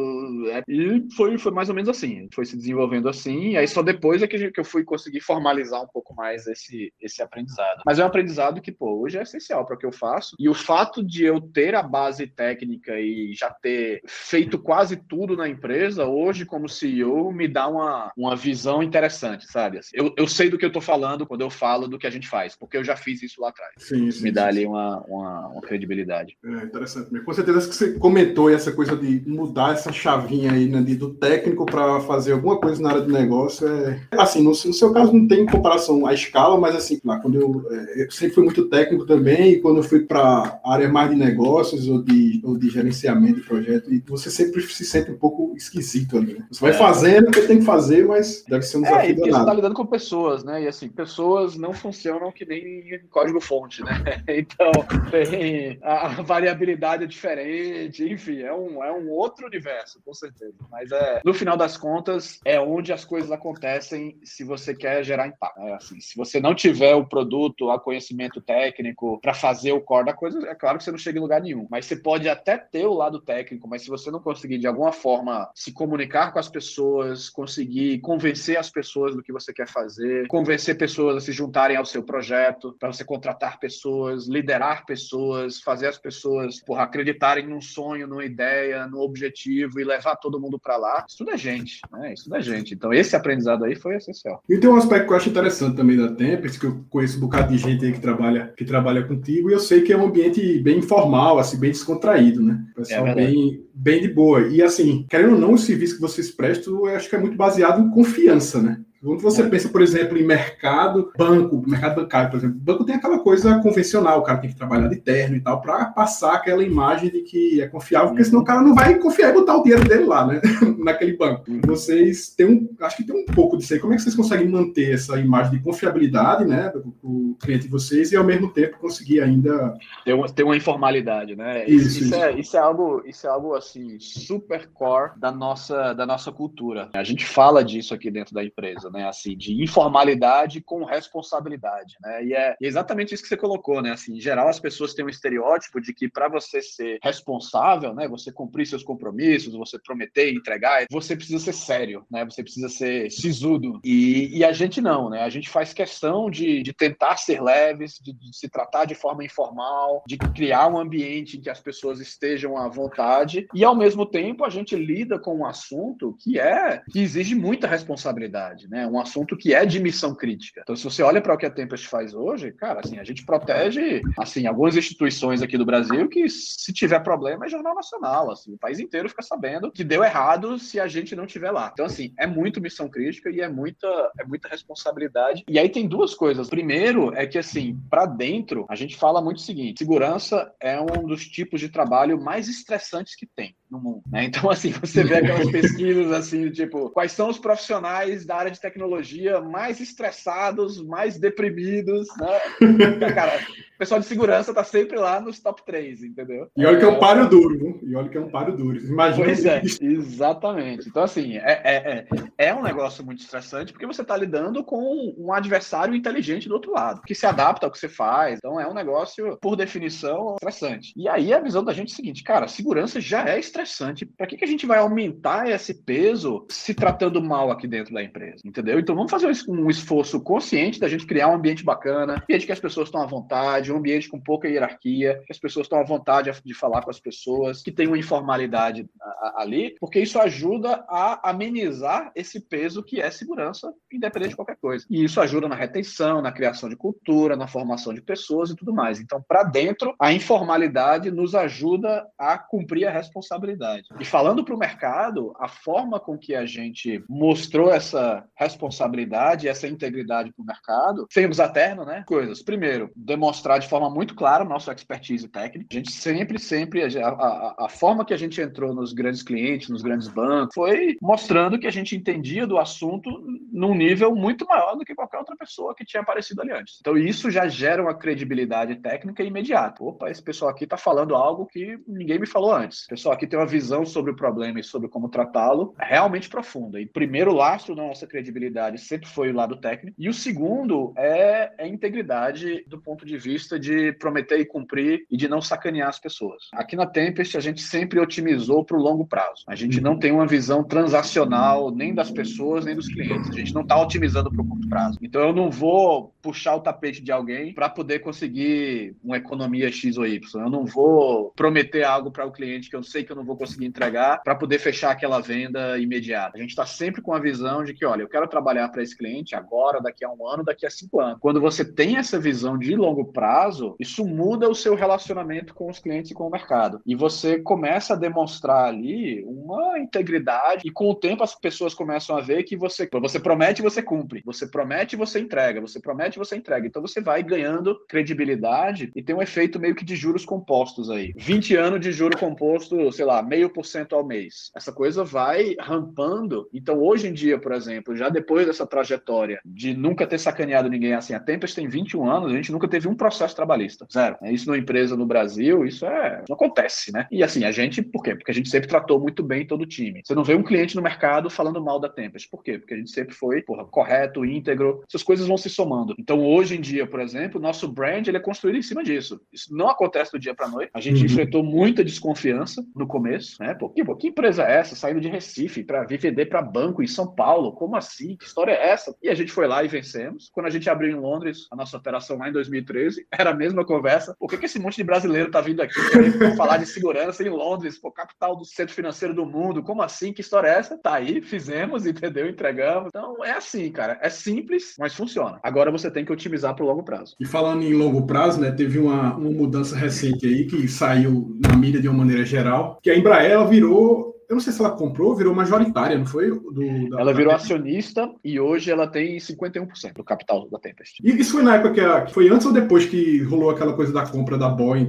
É, e foi, foi mais ou menos assim. Foi se desenvolvendo assim, e aí só depois é que, eu fui conseguir formalizar um pouco mais esse, esse aprendizado. Mas é um aprendizado que, pô, hoje é essencial para o que eu faço, e o fato de eu ter a base técnica e já ter feito quase tudo na empresa, hoje, como CEO, me dá uma, uma visão interessante, sabe? Assim, eu, eu sei do que eu estou falando quando eu falo do que a gente faz, porque eu já fiz isso lá atrás. Sim, sim, me dá sim, ali uma, uma, uma, credibilidade. É interessante. Com certeza que você comentou essa coisa de mudar essa chavinha aí, né, de, do técnico para fazer alguma coisa na área de negócio é. Assim, no, no, seu caso não tem comparação à escala, mas assim, lá, quando eu, é, eu sempre fui muito técnico também, e quando eu fui para área mais de negócios ou de, ou de gerenciamento de projeto, e você sempre se sente um pouco esquisito ali, né? Você vai é. fazendo o que tem que fazer, mas deve ser um desafio. É, e porque você está lidando com pessoas, né? E assim, pessoas não funcionam que nem código-fonte, né? Então, tem a variabilidade é diferente, enfim, é um, é um outro universo, com certeza. Mas é, no final das contas, é onde as coisas acontecem se você quer gerar impacto. Né? Assim, se você não tiver o produto, o conhecimento técnico para fazer o core da coisa, é claro que você não chega em lugar nenhum. Mas você pode até ter o lado técnico, mas se você não conseguir de alguma forma se comunicar com as pessoas, conseguir convencer as pessoas do que você quer fazer, convencer pessoas a se juntarem ao seu projeto, para você contratar pessoas, liderar pessoas, fazer as pessoas porra, acreditarem num sonho, numa ideia, no objetivo e levar todo mundo para lá. Isso tudo é gente, né? Isso tudo é gente. Então, esse aprendizado aí foi essencial. E tem um aspecto que eu acho interessante também da Tempest, que eu conheço um bocado de gente aí que trabalha, que trabalha contigo, e eu sei que é um ambiente bem informal, assim, bem descontraído, né? Pessoal é bem, bem de boa. E assim, querendo ou não, o serviço que vocês prestam, eu acho que é muito baseado em confiança, né? Quando você pensa, por exemplo, em mercado, banco, mercado bancário, por exemplo, banco tem aquela coisa convencional, o cara tem que trabalhar de terno e tal, para passar aquela imagem de que é confiável, porque senão o cara não vai confiar e botar o dinheiro dele lá, né? Naquele banco. Vocês têm um, acho que tem um pouco disso aí. Como é que vocês conseguem manter essa imagem de confiabilidade, né, do, do cliente de vocês e ao mesmo tempo conseguir ainda ter uma, ter uma informalidade, né? Isso, isso, isso, É, isso é algo, isso é algo assim super core da nossa da nossa cultura. A gente fala disso aqui dentro da empresa né? Assim, de informalidade com responsabilidade, né? E é exatamente isso que você colocou, né? Assim, em geral, as pessoas têm um estereótipo de que para você ser responsável, né? Você cumprir seus compromissos, você prometer, entregar, você precisa ser sério, né? Você precisa ser sisudo. E, e a gente não, né? A gente faz questão de, de tentar ser leves, de, de se tratar de forma informal, de criar um ambiente em que as pessoas estejam à vontade e ao mesmo tempo a gente lida com um assunto que é que exige muita responsabilidade, né? Né? Um assunto que é de missão crítica. Então, se você olha para o que a Tempest faz hoje, cara, assim, a gente protege, assim, algumas instituições aqui do Brasil que, se tiver problema, é jornal nacional, assim, o país inteiro fica sabendo que deu errado se a gente não tiver lá. Então, assim, é muito missão crítica e é muita, é muita responsabilidade. E aí tem duas coisas. Primeiro é que, assim, para dentro, a gente fala muito o seguinte: segurança é um dos tipos de trabalho mais estressantes que tem no mundo, né? Então, assim, você vê aquelas pesquisas, assim, tipo, quais são os profissionais da área de tecnologia mais estressados, mais deprimidos, né? Cara, pessoal de segurança tá sempre lá nos top 3, entendeu? E olha que é um páreo duro, viu? E olha que é um páreo duro. Imagina. Pois é, exatamente. Então, assim, é, é, é, é um negócio muito estressante porque você tá lidando com um adversário inteligente do outro lado, que se adapta ao que você faz. Então, é um negócio, por definição, estressante. E aí, a visão da gente é o seguinte, cara, segurança já é estressante. Para que, que a gente vai aumentar esse peso se tratando mal aqui dentro da empresa? entendeu? Então vamos fazer um esforço consciente da gente criar um ambiente bacana, ambiente que as pessoas estão à vontade, um ambiente com pouca hierarquia, que as pessoas estão à vontade de falar com as pessoas, que tem uma informalidade ali, porque isso ajuda a amenizar esse peso que é segurança, independente de qualquer coisa. E isso ajuda na retenção, na criação de cultura, na formação de pessoas e tudo mais. Então, para dentro, a informalidade nos ajuda a cumprir a responsabilidade. E falando para o mercado, a forma com que a gente mostrou essa responsabilidade, essa integridade para o mercado, sem usar terno, né? Coisas. Primeiro, demonstrar de forma muito clara nossa expertise técnica. A gente sempre, sempre, a, a, a forma que a gente entrou nos grandes clientes, nos grandes bancos, foi mostrando que a gente entendia do assunto num nível muito maior do que qualquer outra pessoa que tinha aparecido ali antes. Então, isso já gera uma credibilidade técnica imediata. Opa, esse pessoal aqui está falando algo que ninguém me falou antes. O pessoal aqui tem uma visão sobre o problema e sobre como tratá-lo realmente profunda. E primeiro lastro da nossa credibilidade credibilidade sempre foi o lado técnico. E o segundo é a integridade do ponto de vista de prometer e cumprir e de não sacanear as pessoas. Aqui na Tempest, a gente sempre otimizou para o longo prazo. A gente não tem uma visão transacional nem das pessoas, nem dos clientes. A gente não está otimizando para o curto prazo. Então, eu não vou puxar o tapete de alguém para poder conseguir uma economia X ou Y. Eu não vou prometer algo para o cliente que eu sei que eu não vou conseguir entregar para poder fechar aquela venda imediata. A gente está sempre com a visão de que, olha, eu quero trabalhar para esse cliente agora, daqui a um ano, daqui a cinco anos. Quando você tem essa visão de longo prazo, isso muda o seu relacionamento com os clientes e com o mercado. E você começa a demonstrar ali uma integridade, e com o tempo as pessoas começam a ver que você, você promete e você cumpre. Você promete e você entrega. Você promete e você entrega. Então você vai ganhando credibilidade e tem um efeito meio que de juros compostos aí. 20 anos de juro composto, sei lá, meio por cento ao mês. Essa coisa vai rampando. Então hoje em dia, por exemplo, já depois dessa trajetória de nunca ter sacaneado ninguém assim, a Tempest tem 21 anos, a gente nunca teve um processo trabalhista. Zero. É isso numa empresa no Brasil, isso é. Não acontece, né? E assim, a gente, por quê? Porque a gente sempre tratou muito bem todo o time. Você não vê um cliente no mercado falando mal da Tempest. Por quê? Porque a gente sempre foi porra, correto, íntegro. Essas coisas vão se somando. Então, hoje em dia, por exemplo, o nosso brand ele é construído em cima disso. Isso não acontece do dia para noite. A gente uhum. enfrentou muita desconfiança no começo, né? Pô, que, que empresa é essa? Saindo de Recife para vir vender para banco em São Paulo? Como assim? Que história é essa? E a gente foi lá e vencemos. Quando a gente abriu em Londres a nossa operação lá em 2013, era a mesma conversa. Por que, que esse monte de brasileiro tá vindo aqui falar de segurança em Londres, pô, capital do centro financeiro do mundo? Como assim? Que história é essa? Tá aí, fizemos, entendeu? Entregamos. Então é assim, cara. É simples, mas funciona. Agora você tem que otimizar para o longo prazo. E falando em longo prazo, né? Teve uma, uma mudança recente aí que saiu na mídia de uma maneira geral, que a Embraer virou eu não sei se ela comprou, virou majoritária, não foi? Do, da, ela virou acionista e hoje ela tem 51% do capital da Tempest. E isso foi na época que, a, que, foi antes ou depois que rolou aquela coisa da compra da Boeing?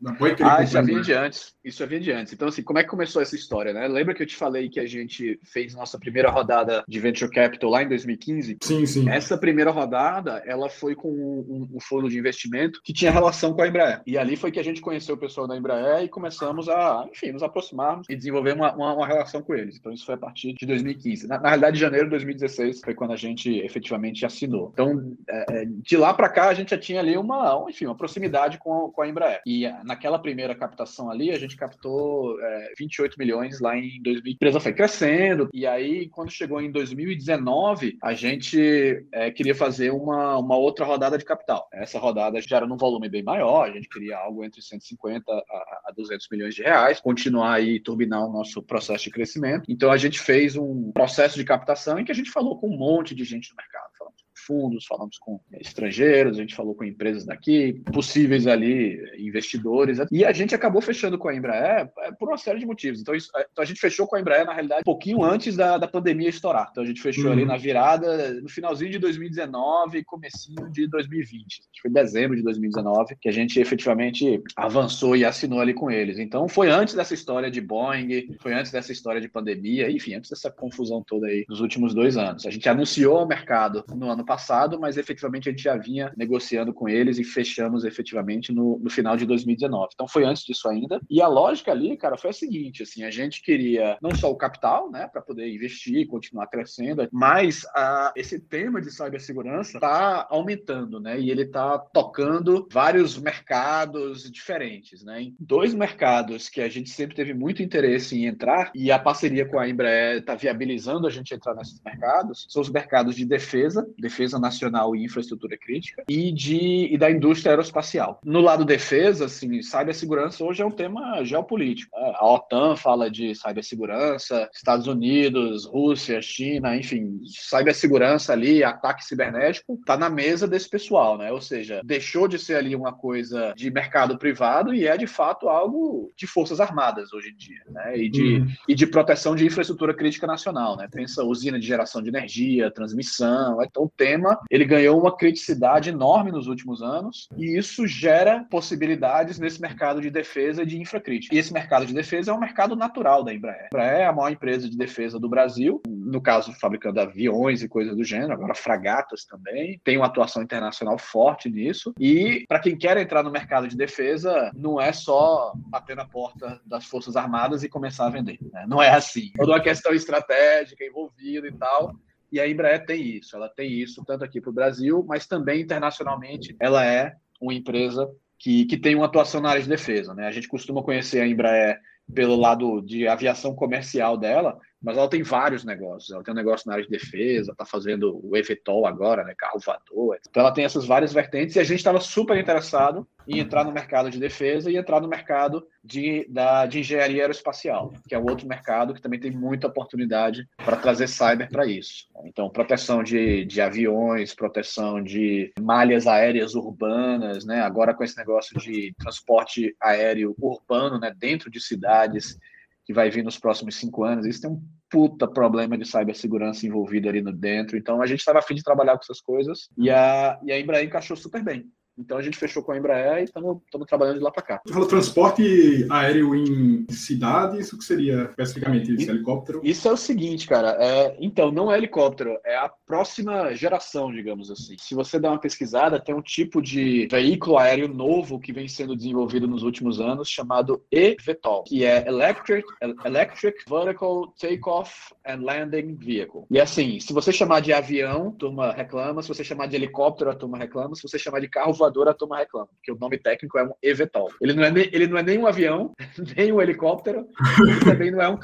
Da Boeing ah, isso já vinha de antes. Isso já vinha de antes. Então, assim, como é que começou essa história, né? Lembra que eu te falei que a gente fez nossa primeira rodada de Venture Capital lá em 2015? Sim, sim. Essa primeira rodada, ela foi com um, um fundo de investimento que tinha relação com a Embraer. E ali foi que a gente conheceu o pessoal da Embraer e começamos a, enfim, nos aproximarmos e desenvolver uma, uma uma, uma, relação com eles. Então, isso foi a partir de 2015. Na, na realidade, janeiro de 2016 foi quando a gente efetivamente assinou. Então, é, é de lá para cá, a gente já tinha ali uma, enfim, uma proximidade com, com a Embraer. E naquela primeira captação ali, a gente captou é, 28 milhões lá em 2000. A empresa foi crescendo. E aí, quando chegou em 2019, a gente é, queria fazer uma, uma outra rodada de capital. Essa rodada já era num volume bem maior, a gente queria algo entre 150 a, a 200 milhões de reais, continuar aí, turbinar o nosso processo de crescimento. Então a gente fez um processo de captação em que a gente falou com um monte de gente no mercado. Falamos fundos, falamos com estrangeiros, a gente falou com empresas daqui, possíveis ali investidores, e a gente acabou fechando com a Embraer é, por uma série de motivos. Então, isso, então a gente fechou com a Embraer, na realidade, um pouquinho antes da, da pandemia estourar. Então a gente fechou uhum. ali na virada, no finalzinho de 2019 e comecinho de 2020. Foi dezembro de 2019 que a gente efetivamente avançou e assinou ali com eles. Então foi antes dessa história de Boeing, foi antes dessa história de pandemia, enfim, antes dessa confusão toda aí dos últimos dois anos. A gente anunciou ao mercado no ano passado passado, mas efetivamente a gente já vinha negociando com eles e fechamos efetivamente no, no final de 2019. Então foi antes disso ainda. E a lógica ali, cara, foi a seguinte: assim, a gente queria não só o capital, né, para poder investir e continuar crescendo, mas a, esse tema de cibersegurança está aumentando, né? E ele está tocando vários mercados diferentes, né? Em dois mercados que a gente sempre teve muito interesse em entrar e a parceria com a Embraer está viabilizando a gente entrar nesses mercados, são os mercados de defesa, defesa defesa nacional e infraestrutura crítica, e, de, e da indústria aeroespacial. No lado defesa, assim, cibersegurança hoje é um tema geopolítico. Né? A OTAN fala de cibersegurança, Estados Unidos, Rússia, China, enfim, cibersegurança ali, ataque cibernético, está na mesa desse pessoal, né? Ou seja, deixou de ser ali uma coisa de mercado privado e é de fato algo de forças armadas hoje em dia, né? E de, uhum. e de proteção de infraestrutura crítica nacional, né? Pensa usina de geração de energia, transmissão, então tem ele ganhou uma criticidade enorme nos últimos anos e isso gera possibilidades nesse mercado de defesa de infracrítica. E esse mercado de defesa é um mercado natural da Embraer. A Embraer é a maior empresa de defesa do Brasil, no caso fabricando aviões e coisas do gênero, agora fragatas também, tem uma atuação internacional forte nisso. E para quem quer entrar no mercado de defesa, não é só bater na porta das Forças Armadas e começar a vender. Né? Não é assim. Toda uma questão estratégica envolvida e tal. E a Embraer tem isso, ela tem isso tanto aqui para o Brasil, mas também internacionalmente ela é uma empresa que, que tem uma atuação na área de defesa. Né? A gente costuma conhecer a Embraer pelo lado de aviação comercial dela, mas ela tem vários negócios. Ela tem um negócio na área de defesa, está fazendo o eVTOL agora, né, carro voador. Então ela tem essas várias vertentes e a gente estava super interessado em entrar no mercado de defesa e entrar no mercado de, da, de engenharia aeroespacial, que é um outro mercado que também tem muita oportunidade para trazer cyber para isso. Então, proteção de, de aviões, proteção de malhas aéreas urbanas, né? agora com esse negócio de transporte aéreo urbano né? dentro de cidades que vai vir nos próximos cinco anos. Isso tem um puta problema de cibersegurança envolvido ali no dentro. Então a gente estava afim de trabalhar com essas coisas e a, e a Embraer encaixou super bem. Então a gente fechou com a Embraer e estamos trabalhando de lá para cá. Você falou transporte aéreo em cidades, o que seria especificamente esse helicóptero? Isso é o seguinte, cara. É, então, não é helicóptero, é a próxima geração, digamos assim. Se você der uma pesquisada, tem um tipo de veículo aéreo novo que vem sendo desenvolvido nos últimos anos chamado eVTOL, que é Electric, Electric Vertical Takeoff and Landing Vehicle. E assim, se você chamar de avião, a turma reclama, se você chamar de helicóptero, a turma reclama, se você chamar de carro voador, a turma reclama, porque o nome técnico é um eVTOL. Ele não é, ele não é nem um avião, nem um helicóptero, também não é um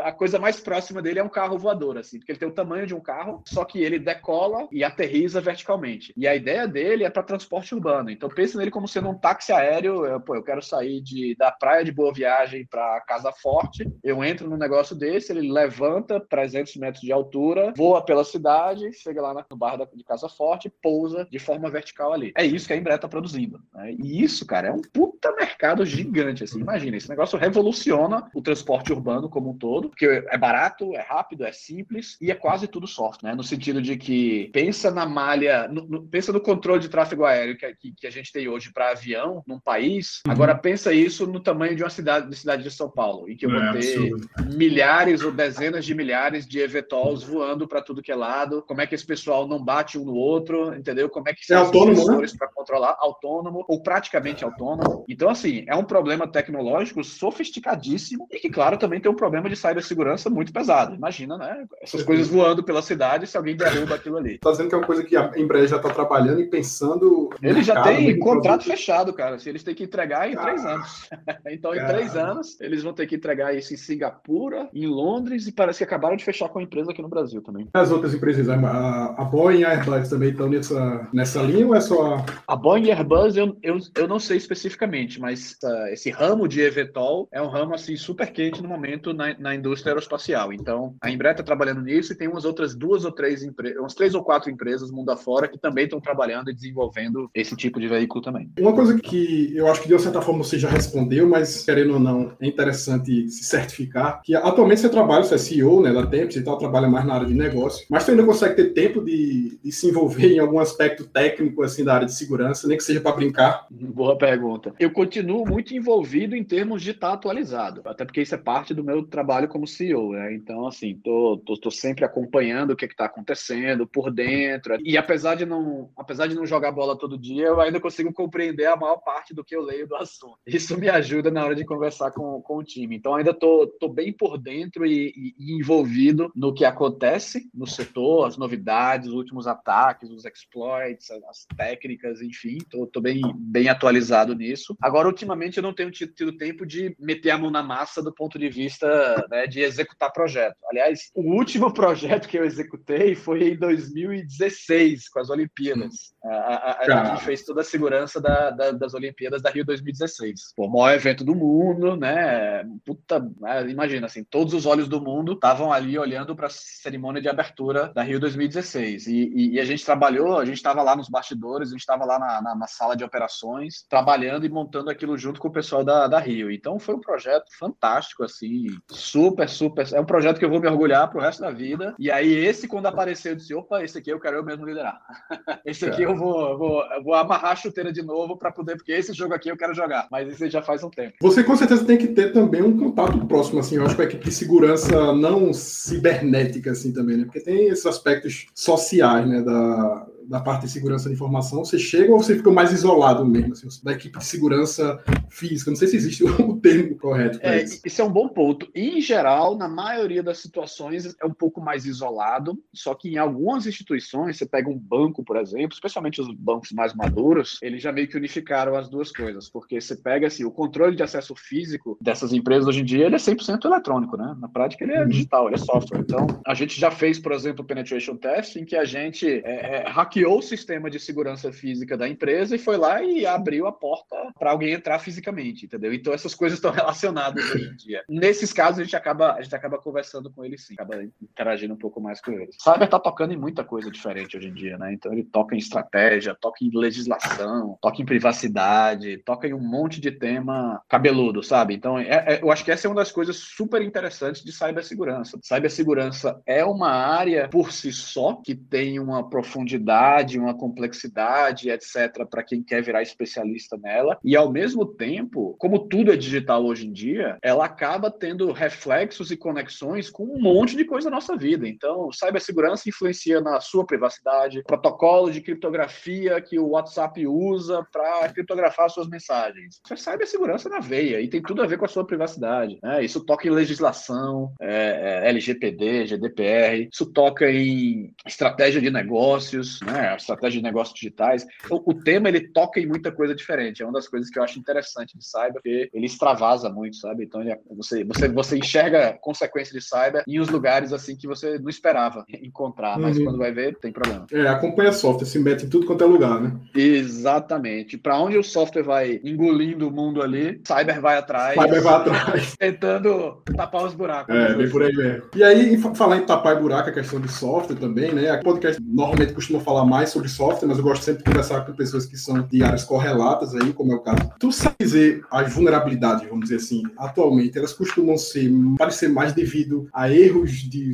a coisa mais próxima dele é um carro voador, assim, porque ele tem o tamanho de um carro, só que ele decola e aterriza verticalmente. E a ideia dele é para transporte urbano. Então pense nele como sendo um táxi aéreo. Eu, pô, eu quero sair de, da praia de Boa Viagem para Casa Forte. Eu entro num negócio desse, ele levanta 300 metros de altura, voa pela cidade, chega lá no bairro de Casa Forte, pousa de forma vertical ali. É isso que a Embraer está produzindo. Né? E isso, cara, é um puta mercado gigante. Assim. Imagina, esse negócio revoluciona o transporte urbano como um todo, porque é barato, é rápido, é simples e é quase tudo software, né? No sentido de que pensa na malha, no, no, pensa no controle de tráfego aéreo que, que, que a gente tem hoje para avião num país. Uhum. Agora pensa isso no tamanho de uma cidade, de cidade de São Paulo, em que eu vou é ter absurdo. milhares ou dezenas de milhares de eVTOLs voando para tudo que é lado. Como é que esse pessoal não bate um no outro, entendeu? Como é que é autônomo, né? para controlar autônomo ou praticamente autônomo. Então assim, é um problema tecnológico sofisticadíssimo e que claro também tem um problema de cibersegurança muito pesado. Imagina, né? Essas coisas voando pela cidade se alguém derruba aquilo ali. Tá dizendo que é uma coisa que a Embraer já está trabalhando e pensando. Ele já tem contrato produto. fechado, cara. Se eles têm que entregar em três anos. então, em três anos, eles vão ter que entregar isso em Singapura, em Londres, e parece que acabaram de fechar com a empresa aqui no Brasil também. As outras empresas, a, a Boeing e a Airbus também estão nessa, nessa linha ou é só. A Boeing e Airbus eu, eu, eu não sei especificamente, mas uh, esse ramo de eVTOL é um ramo assim super quente no momento na, na indústria aeroespacial. Então, a Embraer está trabalhando nisso e tem umas outras duas ou três empresas, umas três ou quatro empresas mundo afora que também estão trabalhando e desenvolvendo esse tipo de veículo também. Uma coisa que eu acho que de certa forma você já respondeu, mas querendo ou não, é interessante se certificar que atualmente você trabalha, você é CEO né, da Temps e tal, trabalha mais na área de negócio, mas você ainda consegue ter tempo de, de se envolver em algum aspecto técnico assim da área de segurança, nem que seja para brincar? Boa pergunta. Eu continuo muito envolvido em termos de estar atualizado, até porque isso é parte do meu trabalho como CEO, né? Então, assim, tô, tô, tô sempre acompanhando o que está acontecendo por dentro. E apesar de não, apesar de não jogar bola todo dia, eu ainda consigo compreender a maior parte do que eu leio do assunto. Isso me ajuda na hora de conversar com, com o time. Então, ainda tô, tô bem por dentro e, e envolvido no que acontece no setor, as novidades, os últimos ataques, os exploits, as técnicas, enfim. Tô, tô bem, bem atualizado nisso. Agora, ultimamente, eu não tenho tido, tido tempo de meter a mão na massa do ponto de vista né, de executar projeto. Aliás, o último projeto que eu executei foi em 2016, com as Olimpíadas. A, a, a gente fez toda a segurança da, da, das Olimpíadas da Rio 2016. Pô, o maior evento do mundo, né? Puta, né, imagina, assim, todos os olhos do mundo estavam ali olhando para a cerimônia de abertura da Rio 2016. E, e, e a gente trabalhou, a gente estava lá nos bastidores, a gente estava lá na, na, na, sala de operações, trabalhando e montando aquilo junto com o pessoal da, da Rio. Então foi um projeto fantástico, assim, super, super. É um projeto que eu vou me orgulhar pro resto da vida. E aí, esse, quando apareceu, eu disse: opa, esse aqui eu quero eu mesmo liderar. esse aqui eu vou, vou, vou amarrar a chuteira de novo para poder, porque esse jogo aqui eu quero jogar. Mas esse já faz um tempo. Você com certeza tem que ter também um contato próximo, assim, eu acho, com a equipe de segurança não cibernética, assim, também, né? Porque tem esses aspectos sociais, né, da, da parte de segurança de informação, você chega ou você fica mais isolado mesmo, assim, da equipe de segurança física? Não sei se existe o termo correto para é, isso. Isso é um bom ponto. Em geral, na maioria das situações, é um pouco mais isolado, só que em algumas instituições, você pega um banco, por exemplo, especialmente os bancos mais maduros, eles já meio que unificaram as duas coisas, porque você pega assim, o controle de acesso físico dessas empresas hoje em dia, ele é 100% eletrônico, né? Na prática, ele é uhum. digital, ele é software. Então, a gente já fez, por exemplo, o penetration test, em que a gente é, é, hackeou o sistema de segurança física da empresa e foi lá e abriu a porta para alguém entrar fisicamente, entendeu? Então essas coisas estão relacionadas hoje em dia. Nesses casos a gente acaba a gente acaba conversando com eles sim, acaba interagindo um pouco mais com eles. Cyber tá tocando em muita coisa diferente hoje em dia, né? Então ele toca em estratégia, toca em legislação, toca em privacidade, toca em um monte de tema cabeludo, sabe? Então é, é, eu acho que essa é uma das coisas super interessantes de cibersegurança. Cibersegurança é uma área por si só que tem uma profundidade uma complexidade, etc., para quem quer virar especialista nela. E ao mesmo tempo, como tudo é digital hoje em dia, ela acaba tendo reflexos e conexões com um monte de coisa na nossa vida. Então, cibersegurança influencia na sua privacidade, protocolo de criptografia que o WhatsApp usa para criptografar suas mensagens. Isso é cibersegurança na veia e tem tudo a ver com a sua privacidade. Né? Isso toca em legislação, é, é, LGPD, GDPR, isso toca em estratégia de negócios, né? Estratégia de negócios digitais. Então, o tema ele toca em muita coisa diferente. É uma das coisas que eu acho interessante de cyber, porque ele extravasa muito, sabe? Então ele, você, você, você enxerga consequências de cyber em os lugares assim que você não esperava encontrar, mas uhum. quando vai ver, tem problema. É, acompanha software, se mete em tudo quanto é lugar, né? Exatamente. Para onde o software vai engolindo o mundo ali, cyber vai atrás. Cyber vai atrás. Tentando tapar os buracos. É, bem por aí mesmo. E aí, falar em tapar buraco, a questão de software também, né? A podcast normalmente costuma falar mais sobre software, mas eu gosto sempre de conversar com pessoas que são de áreas correlatas aí, como é o caso. Tu sabe dizer as vulnerabilidades, vamos dizer assim, atualmente, elas costumam ser, parecer mais devido a erros de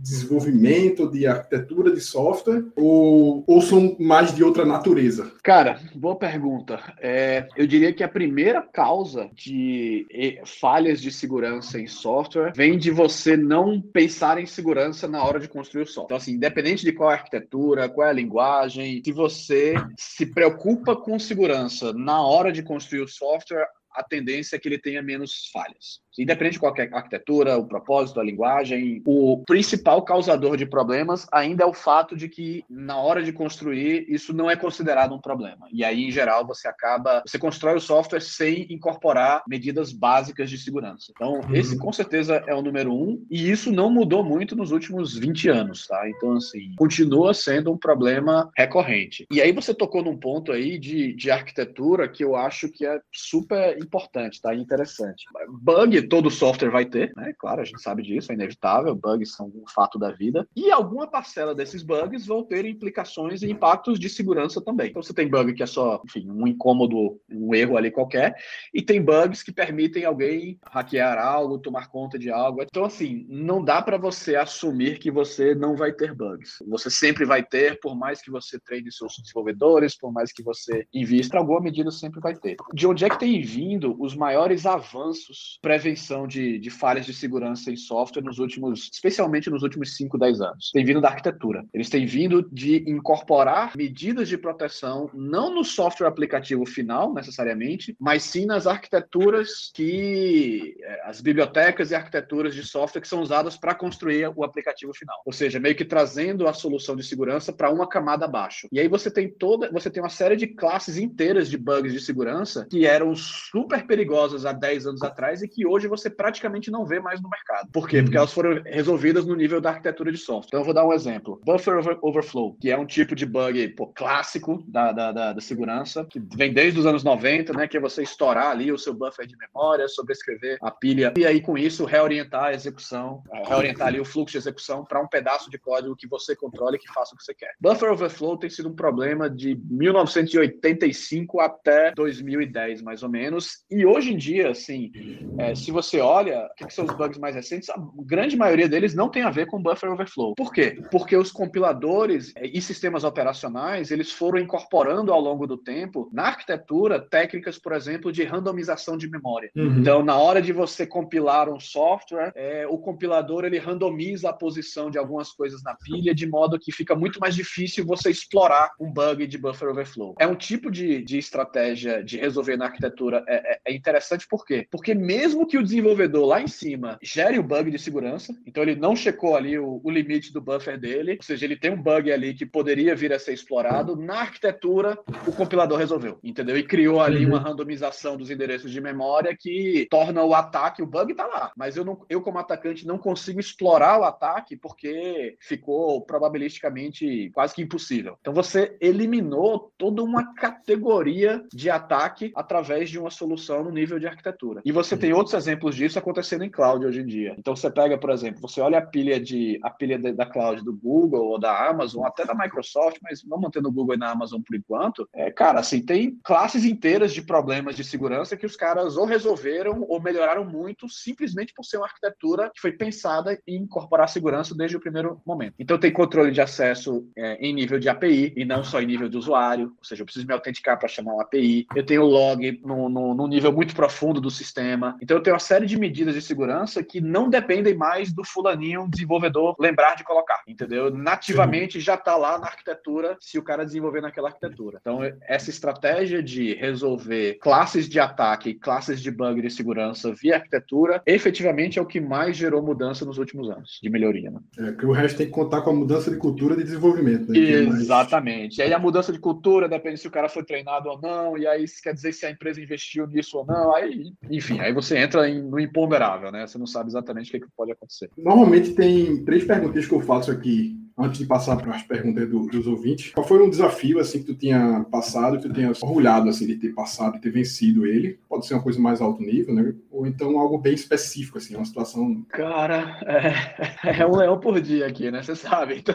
desenvolvimento, de arquitetura de software, ou, ou são mais de outra natureza? Cara, boa pergunta. É, eu diria que a primeira causa de falhas de segurança em software vem de você não pensar em segurança na hora de construir o software. Então, assim, independente de qual é a arquitetura, qual é a linguagem, se você se preocupa com segurança na hora de construir o software, a tendência é que ele tenha menos falhas. Independente de qualquer arquitetura, o propósito, a linguagem, o principal causador de problemas ainda é o fato de que, na hora de construir, isso não é considerado um problema. E aí, em geral, você acaba. Você constrói o software sem incorporar medidas básicas de segurança. Então, uhum. esse com certeza é o número um, e isso não mudou muito nos últimos 20 anos, tá? Então, assim, continua sendo um problema recorrente. E aí você tocou num ponto aí de, de arquitetura que eu acho que é super importante, tá? Interessante. Bug todo software vai ter, né? Claro, a gente sabe disso, é inevitável, bugs são um fato da vida. E alguma parcela desses bugs vão ter implicações e impactos de segurança também. Então você tem bug que é só, enfim, um incômodo, um erro ali qualquer, e tem bugs que permitem alguém hackear algo, tomar conta de algo. Então assim, não dá para você assumir que você não vai ter bugs. Você sempre vai ter, por mais que você treine seus desenvolvedores, por mais que você invista, alguma medida sempre vai ter. De onde é que tem vindo os maiores avanços prevenção de, de falhas de segurança em software nos últimos, especialmente nos últimos 5, 10 anos. Tem vindo da arquitetura. Eles têm vindo de incorporar medidas de proteção não no software aplicativo final, necessariamente, mas sim nas arquiteturas que é, as bibliotecas e arquiteturas de software que são usadas para construir o aplicativo final. Ou seja, meio que trazendo a solução de segurança para uma camada abaixo. E aí você tem toda, você tem uma série de classes inteiras de bugs de segurança que eram super perigosas há 10 anos atrás e que hoje você praticamente não vê mais no mercado. Por quê? Uhum. Porque elas foram resolvidas no nível da arquitetura de software. Então, eu vou dar um exemplo. Buffer over overflow, que é um tipo de bug pô, clássico da, da, da, da, segurança, que vem desde os anos 90, né? Que é você estourar ali o seu buffer de memória, sobrescrever a pilha, e aí, com isso, reorientar a execução, é, reorientar ali o fluxo de execução para um pedaço de código que você controle e que faça o que você quer. Buffer overflow tem sido um problema de 1985 até 2010, mais ou menos. E hoje em dia, assim, é, se você olha, o que, são os bugs mais recentes, a grande maioria deles não tem a ver com buffer overflow. Por quê? Porque os compiladores eh, e sistemas operacionais, eles foram incorporando ao longo do tempo, na arquitetura, técnicas, por exemplo, de randomização de memória. Uhum. Então, na hora de você compilar um software, é, o compilador, ele randomiza a posição de algumas coisas na pilha, de modo que fica muito mais difícil você explorar um bug de buffer overflow. É um tipo de, de estratégia de resolver na arquitetura é, é, é interessante, por quê? Porque mesmo que o desenvolvedor lá em cima gere o bug de segurança, então ele não checou ali o, o, limite do buffer dele, ou seja, ele tem um bug ali que poderia vir a ser explorado. Na arquitetura, o compilador resolveu, entendeu? E criou ali uhum. uma randomização dos endereços de memória que torna o ataque, o bug tá lá, mas eu, não, eu como atacante não consigo explorar o ataque porque ficou probabilisticamente quase que impossível. Então você eliminou toda uma categoria de ataque através de uma solução solução no nível de arquitetura. E você tem outros exemplos disso acontecendo em cloud hoje em dia. Então você pega, por exemplo, você olha a pilha de a pilha de, da cloud do Google ou da Amazon, até da Microsoft, mas vamos manter no Google e na Amazon por enquanto. É, cara, assim, tem classes inteiras de problemas de segurança que os caras ou resolveram ou melhoraram muito simplesmente por ser uma arquitetura que foi pensada em incorporar segurança desde o primeiro momento. Então tem controle de acesso é, em nível de API e não só em nível de usuário, ou seja, eu preciso me autenticar para chamar uma API. Eu tenho log no, no, no nível muito profundo do sistema. Então eu tenho uma série de medidas de segurança que não dependem mais do fulaninho desenvolvedor lembrar de colocar, entendeu? Nativamente Sim. já está lá na arquitetura se o cara desenvolver naquela arquitetura. Então essa estratégia de resolver classes de ataque, classes de bug de segurança via arquitetura, efetivamente é o que mais gerou mudança nos últimos anos de melhoria. Né? É, que o resto tem que contar com a mudança de cultura de desenvolvimento. Né? Exatamente. E aí a mudança de cultura depende se o cara foi treinado ou não, e aí quer dizer se a empresa investiu nisso ou não. Aí, enfim, aí você entra em, no imponderável, né? Você não sabe exatamente o que, que pode acontecer. Normalmente tem três perguntas que eu faço aqui antes de passar para as perguntas do, dos ouvintes, qual foi um desafio assim que tu tinha passado, que tu tenha orgulhado assim de ter passado, de ter vencido ele? Pode ser uma coisa mais alto nível, né? Ou então algo bem específico assim, uma situação. Cara, é, é um leão por dia aqui, né? Você sabe. Então...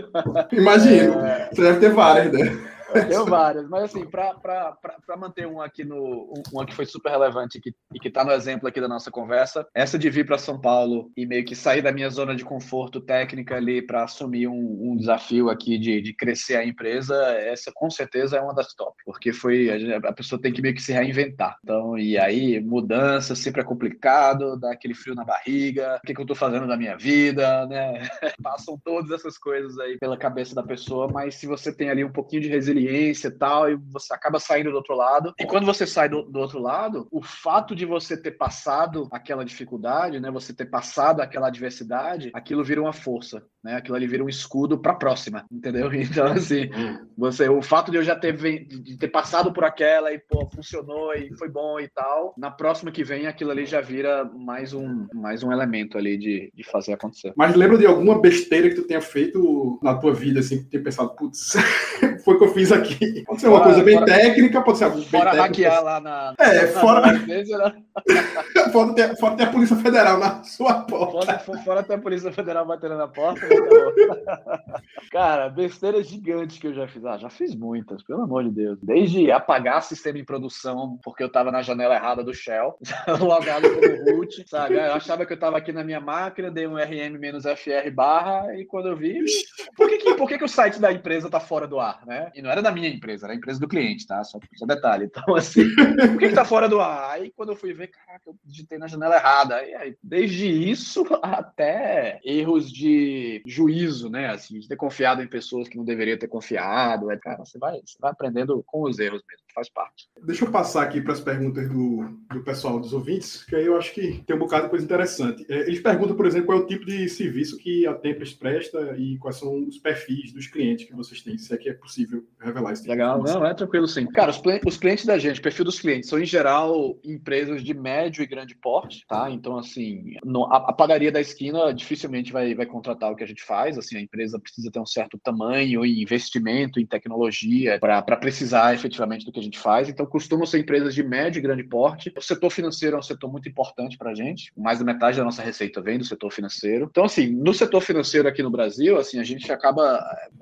Imagino. É... Você deve ter várias, né? Deu várias, mas assim, para manter um aqui no. Um, que foi super relevante que, e que está no exemplo aqui da nossa conversa, essa de vir para São Paulo e meio que sair da minha zona de conforto técnica ali para assumir um, um, desafio aqui de, de crescer a empresa, essa com certeza é uma das top, porque foi a, a pessoa tem que meio que se reinventar. Então, e aí, mudança sempre é complicado, dá aquele frio na barriga, o que, que eu estou fazendo da minha vida, né? Passam todas essas coisas aí pela cabeça da pessoa, mas se você tem ali um pouquinho de resiliência, experiência e tal, e você acaba saindo do outro lado. E quando você sai do, do outro lado, o fato de você ter passado aquela dificuldade, né, você ter passado aquela adversidade, aquilo vira uma força, né? Aquilo ali vira um escudo para a próxima, entendeu? Então assim, você, o fato de eu já ter de ter passado por aquela e pô, funcionou e foi bom e tal, na próxima que vem aquilo ali já vira mais um mais um elemento ali de, de fazer acontecer. Mas lembra de alguma besteira que tu tenha feito na tua vida assim, que tu tenha pensado, putz, foi que eu fiz aqui. Pode ser uma fora, coisa bem fora, técnica, pode ser algo bem Fora hackear lá na. É, fora. Né? fora, ter, fora ter a Polícia Federal na sua porta. Fora, fora ter a Polícia Federal batendo na porta. Né, Cara, besteira gigante que eu já fiz. Ah, já fiz muitas, pelo amor de Deus. Desde apagar sistema em produção porque eu tava na janela errada do Shell, logado como root, sabe? Eu achava que eu tava aqui na minha máquina, dei um RM-FR barra, e quando eu vi, por que, que, por que, que o site da empresa tá fora do ar, né? E não era da minha empresa, era a empresa do cliente, tá? Só, só detalhe. Então, assim, por que, que tá fora do ar? Aí quando eu fui ver, caraca, eu digitei na janela errada. E aí, desde isso até erros de juízo, né? Assim, de ter confiado em pessoas que não deveria ter confiado. É, cara, você vai, você vai aprendendo com os erros mesmo, faz parte. Deixa eu passar aqui para as perguntas do, do pessoal, dos ouvintes, que aí eu acho que tem um bocado de coisa interessante. É, eles perguntam, por exemplo, qual é o tipo de serviço que a Tempest presta e quais são os perfis dos clientes que vocês têm, se é que é possível revelar isso. Tipo Legal, não, é tranquilo sim. Cara, os, os clientes da gente, o perfil dos clientes, são em geral empresas de médio e grande porte, tá? Então, assim, no, a, a, padaria da esquina dificilmente vai, vai contratar o que a gente faz, assim, a empresa precisa ter um certo tamanho e investimento em tecnologia para precisar efetivamente do que a gente faz, então costumam ser empresas de médio e grande porte. O setor financeiro é um setor muito importante para a gente, mais da metade da nossa receita vem do setor financeiro. Então, assim, no setor financeiro aqui no Brasil, assim, a gente acaba,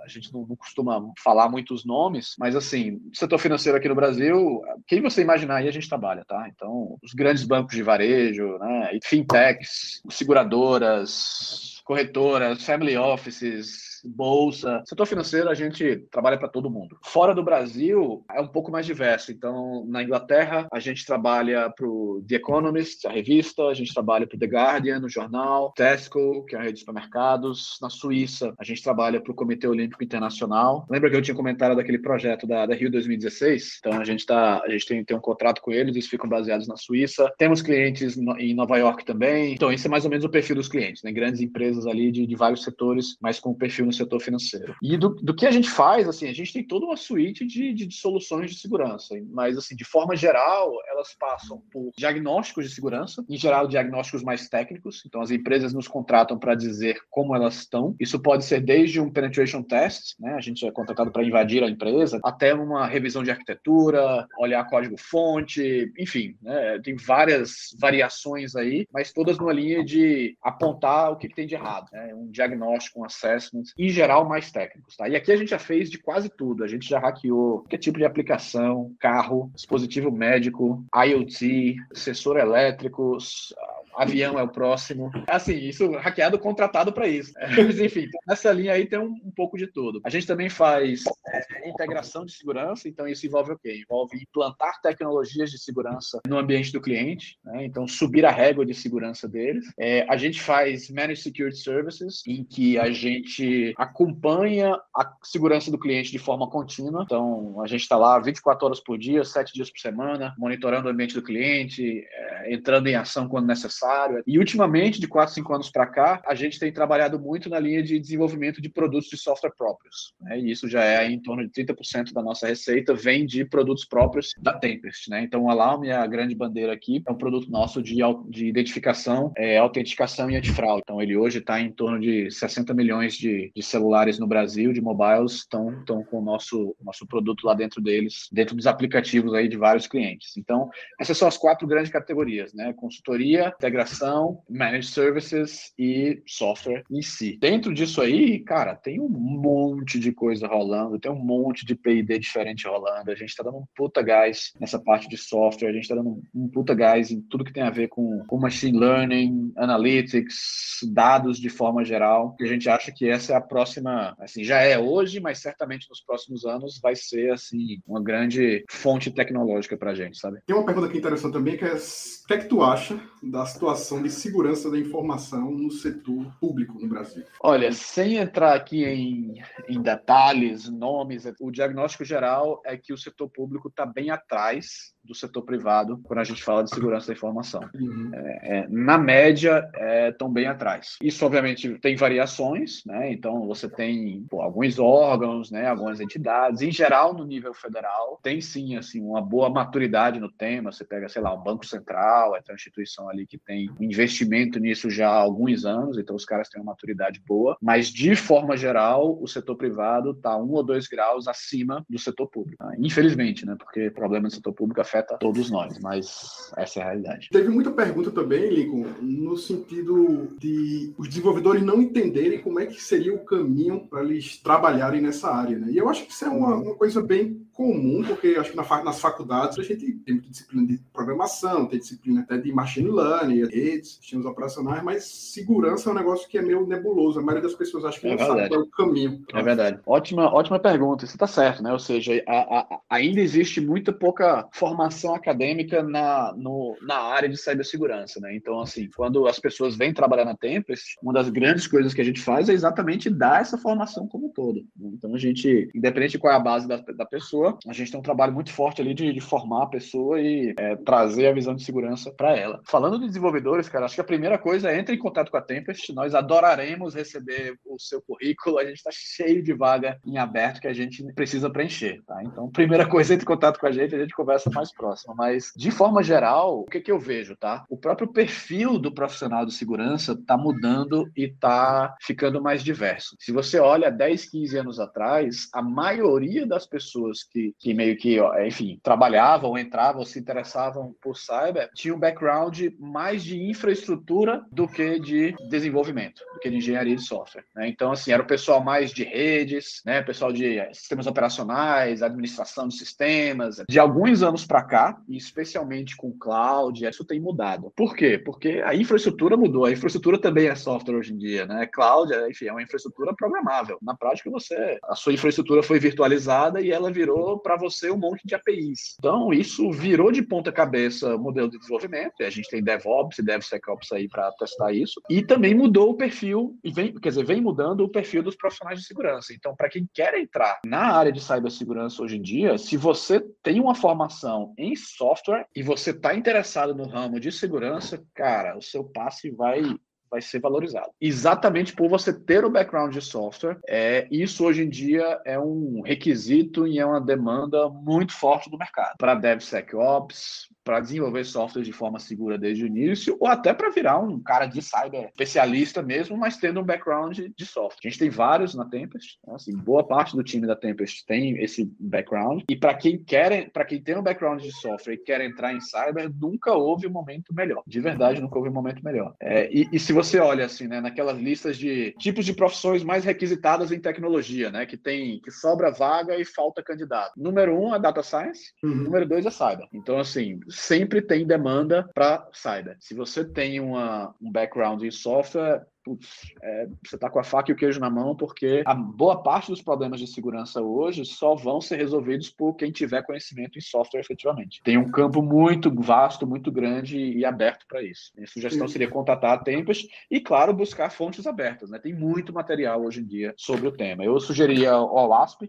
a gente não, não costuma falar muitos nomes, mas assim, setor financeiro aqui no Brasil, quem você imaginar aí a gente trabalha, tá? Então, os grandes bancos de varejo, né, fintechs, seguradoras, corretoras, family offices, bolsa. Setor financeiro, a gente trabalha para todo mundo. Fora do Brasil, é um pouco mais diverso. Então, na Inglaterra, a gente trabalha para o The Economist, a revista, a gente trabalha para o The Guardian, o jornal, Tesco, que é a rede de supermercados. Na Suíça, a gente trabalha para o Comitê Olímpico Internacional. Lembra que eu tinha comentado daquele projeto da, da Rio 2016? Então, a gente, tá, a gente tem, tem um contrato com eles, eles ficam baseados na Suíça. Temos clientes no, em Nova York também. Então, esse é mais ou menos o perfil dos clientes, né? Grandes empresas ali de, de vários setores, mas com o perfil no setor financeiro. E do, do que a gente faz, assim, a gente tem toda uma suíte de, de, de soluções de segurança, mas, assim, de forma geral, elas passam por diagnósticos de segurança, em geral, diagnósticos mais técnicos. Então, as empresas nos contratam para dizer como elas estão. Isso pode ser desde um penetration test, né? A gente é contratado para invadir a empresa, até uma revisão de arquitetura, olhar código-fonte, enfim, né? tem várias variações aí, mas todas numa linha de apontar o que, que tem de errado, né? um diagnóstico, um assessment, em geral mais técnicos. Tá? E aqui a gente já fez de quase tudo, a gente já hackeou que tipo de aplicação, carro, dispositivo médico, IoT, sensor elétricos, avião é o próximo. Assim, isso hackeado contratado para isso. Mas enfim, então, nessa linha aí tem um, um, pouco de tudo. A gente também faz é, integração de segurança, então isso envolve o quê? Envolve implantar tecnologias de segurança no ambiente do cliente, né? então subir a régua de segurança deles. É, a gente faz Managed Security Services, em que a gente acompanha a segurança do cliente de forma contínua. Então, a gente está lá 24 horas por dia, 7 dias por semana, monitorando o ambiente do cliente, é, entrando em ação quando necessário. E ultimamente, de 4, 5 anos para cá, a gente tem trabalhado muito na linha de desenvolvimento de produtos de software próprios. Né? E isso já é em torno de 30% da nossa receita vem de produtos próprios da Tempest. Né? Então, o Alarm é a grande bandeira aqui, é um produto nosso de, de identificação, é, autenticação e antifraude. Então, ele hoje está em torno de 60 milhões de, de celulares no Brasil, de mobiles, estão, estão com o nosso, nosso produto lá dentro deles, dentro dos aplicativos aí de vários clientes. Então, essas são as quatro grandes categorias, né? Consultoria, integração, managed services e software em si. Dentro disso aí, cara, tem um monte de coisa rolando, tem um monte de P&D diferente rolando. A gente está dando um puta gás nessa parte de software, a gente está dando um puta gás em tudo que tem a ver com, com machine learning, analytics, dados de forma geral. Que a gente acha que essa é a próxima, assim, já é hoje, mas certamente nos próximos anos vai ser assim uma grande fonte tecnológica para a gente, sabe? Tem uma pergunta aqui interessante também que é o que é que tu acha da situação de segurança da informação no setor público no Brasil? Olha, sem entrar aqui em, em detalhes, nomes, o diagnóstico geral é que o setor público está bem atrás do setor privado quando a gente fala de segurança da informação. Uhum. É, é, na média, estão é, bem atrás. Isso, obviamente, tem variações, né? Então, você tem pô, alguns órgãos, né? algumas entidades. Em geral, no nível federal, tem sim assim, uma boa maturidade no tema. Você pega, sei lá, um Banco Central, é uma instituição ali que tem investimento nisso já há alguns anos, então os caras têm uma maturidade boa. Mas, de forma geral, o setor privado está um ou dois graus acima do setor público. Tá? Infelizmente, né? Porque problema do setor público afeta todos nós, mas essa é a realidade. Teve muita pergunta também, Lincoln, no sentido de os desenvolvedores não entenderem como é que seria o caminho para eles trabalharem nessa área, né? E eu acho que isso é uma, uma coisa bem comum, porque acho que na, nas faculdades a gente tem muita disciplina de programação, tem disciplina até de machine learning, redes, sistemas operacionais, mas segurança é um negócio que é meio nebuloso. A maioria das pessoas acha que é não sabe qual é o caminho. É verdade. Ótima, ótima pergunta. Você está certo, né? Ou seja, a, a, ainda existe muita pouca formação acadêmica na, no, na área de cibersegurança, né? Então, assim, quando as pessoas vêm trabalhar na Tempest, uma das grandes coisas que a gente faz é exatamente dar essa formação como um todo. Né? Então, a gente, independente de qual é a base da, da pessoa, pessoa. A gente tem um trabalho muito forte ali de, de formar a pessoa e é, trazer a visão de segurança para ela. Falando de desenvolvedores, cara, acho que a primeira coisa é entre em contato com a Tempest. Nós adoraremos receber o seu currículo. A gente está cheio de vaga em aberto que a gente precisa preencher, tá? Então, primeira coisa, entre em contato com a gente, a gente conversa mais próximo. Mas, de forma geral, o que, que eu vejo, tá? O próprio perfil do profissional de segurança está mudando e está ficando mais diverso. Se você olha 10, 15 anos atrás, a maioria das pessoas que, que meio que, enfim, trabalhavam, entravam, se interessavam por cyber, tinham um background mais de infraestrutura do que de desenvolvimento, do que de engenharia de software. Né? Então, assim, era o pessoal mais de redes, né? pessoal de eh, sistemas operacionais, administração de sistemas. De alguns anos para cá, e especialmente com cloud, isso tem mudado. Por quê? Porque a infraestrutura mudou. A infraestrutura também é software hoje em dia, né? Cloud, é, enfim, é uma infraestrutura programável. Na prática, você, a sua infraestrutura foi virtualizada e ela virou para você um monte de APIs. Então, isso virou de ponta cabeça o modelo de desenvolvimento, a gente tem DevOps e DevSecOps aí para testar isso, e também mudou o perfil, e vem, quer dizer, vem mudando o perfil dos profissionais de segurança. Então, para quem quer entrar na área de cibersegurança hoje em dia, se você tem uma formação em software e você está interessado no ramo de segurança, cara, o seu passe vai vai ser valorizado. Exatamente por você ter o background de software, é, isso hoje em dia é um requisito e é uma demanda muito forte do mercado. Para DevSecOps, para desenvolver software de forma segura desde o início, ou até para virar um cara de cyber especialista mesmo, mas tendo um background de software. A gente tem vários na Tempest, né? assim, boa parte do time da Tempest tem esse background, e para quem quer, para quem tem um background de software e quer entrar em cyber, nunca houve um momento melhor. De verdade, nunca houve um momento melhor. É, e, e, se você olha assim, né, naquelas listas de tipos de profissões mais requisitadas em tecnologia, né, que tem que sobra vaga e falta candidato. Número um é data science, uhum. número dois é cyber. Então, assim, sempre tem demanda para cyber. Se você tem uma, um background em software, putz, é, você está com a faca e o queijo na mão, porque a boa parte dos problemas de segurança hoje só vão ser resolvidos por quem tiver conhecimento em software efetivamente. Tem um campo muito vasto, muito grande e aberto para isso. Minha sugestão seria contatar a Tempest e, claro, buscar fontes abertas. Né? Tem muito material hoje em dia sobre o tema. Eu sugeriria o.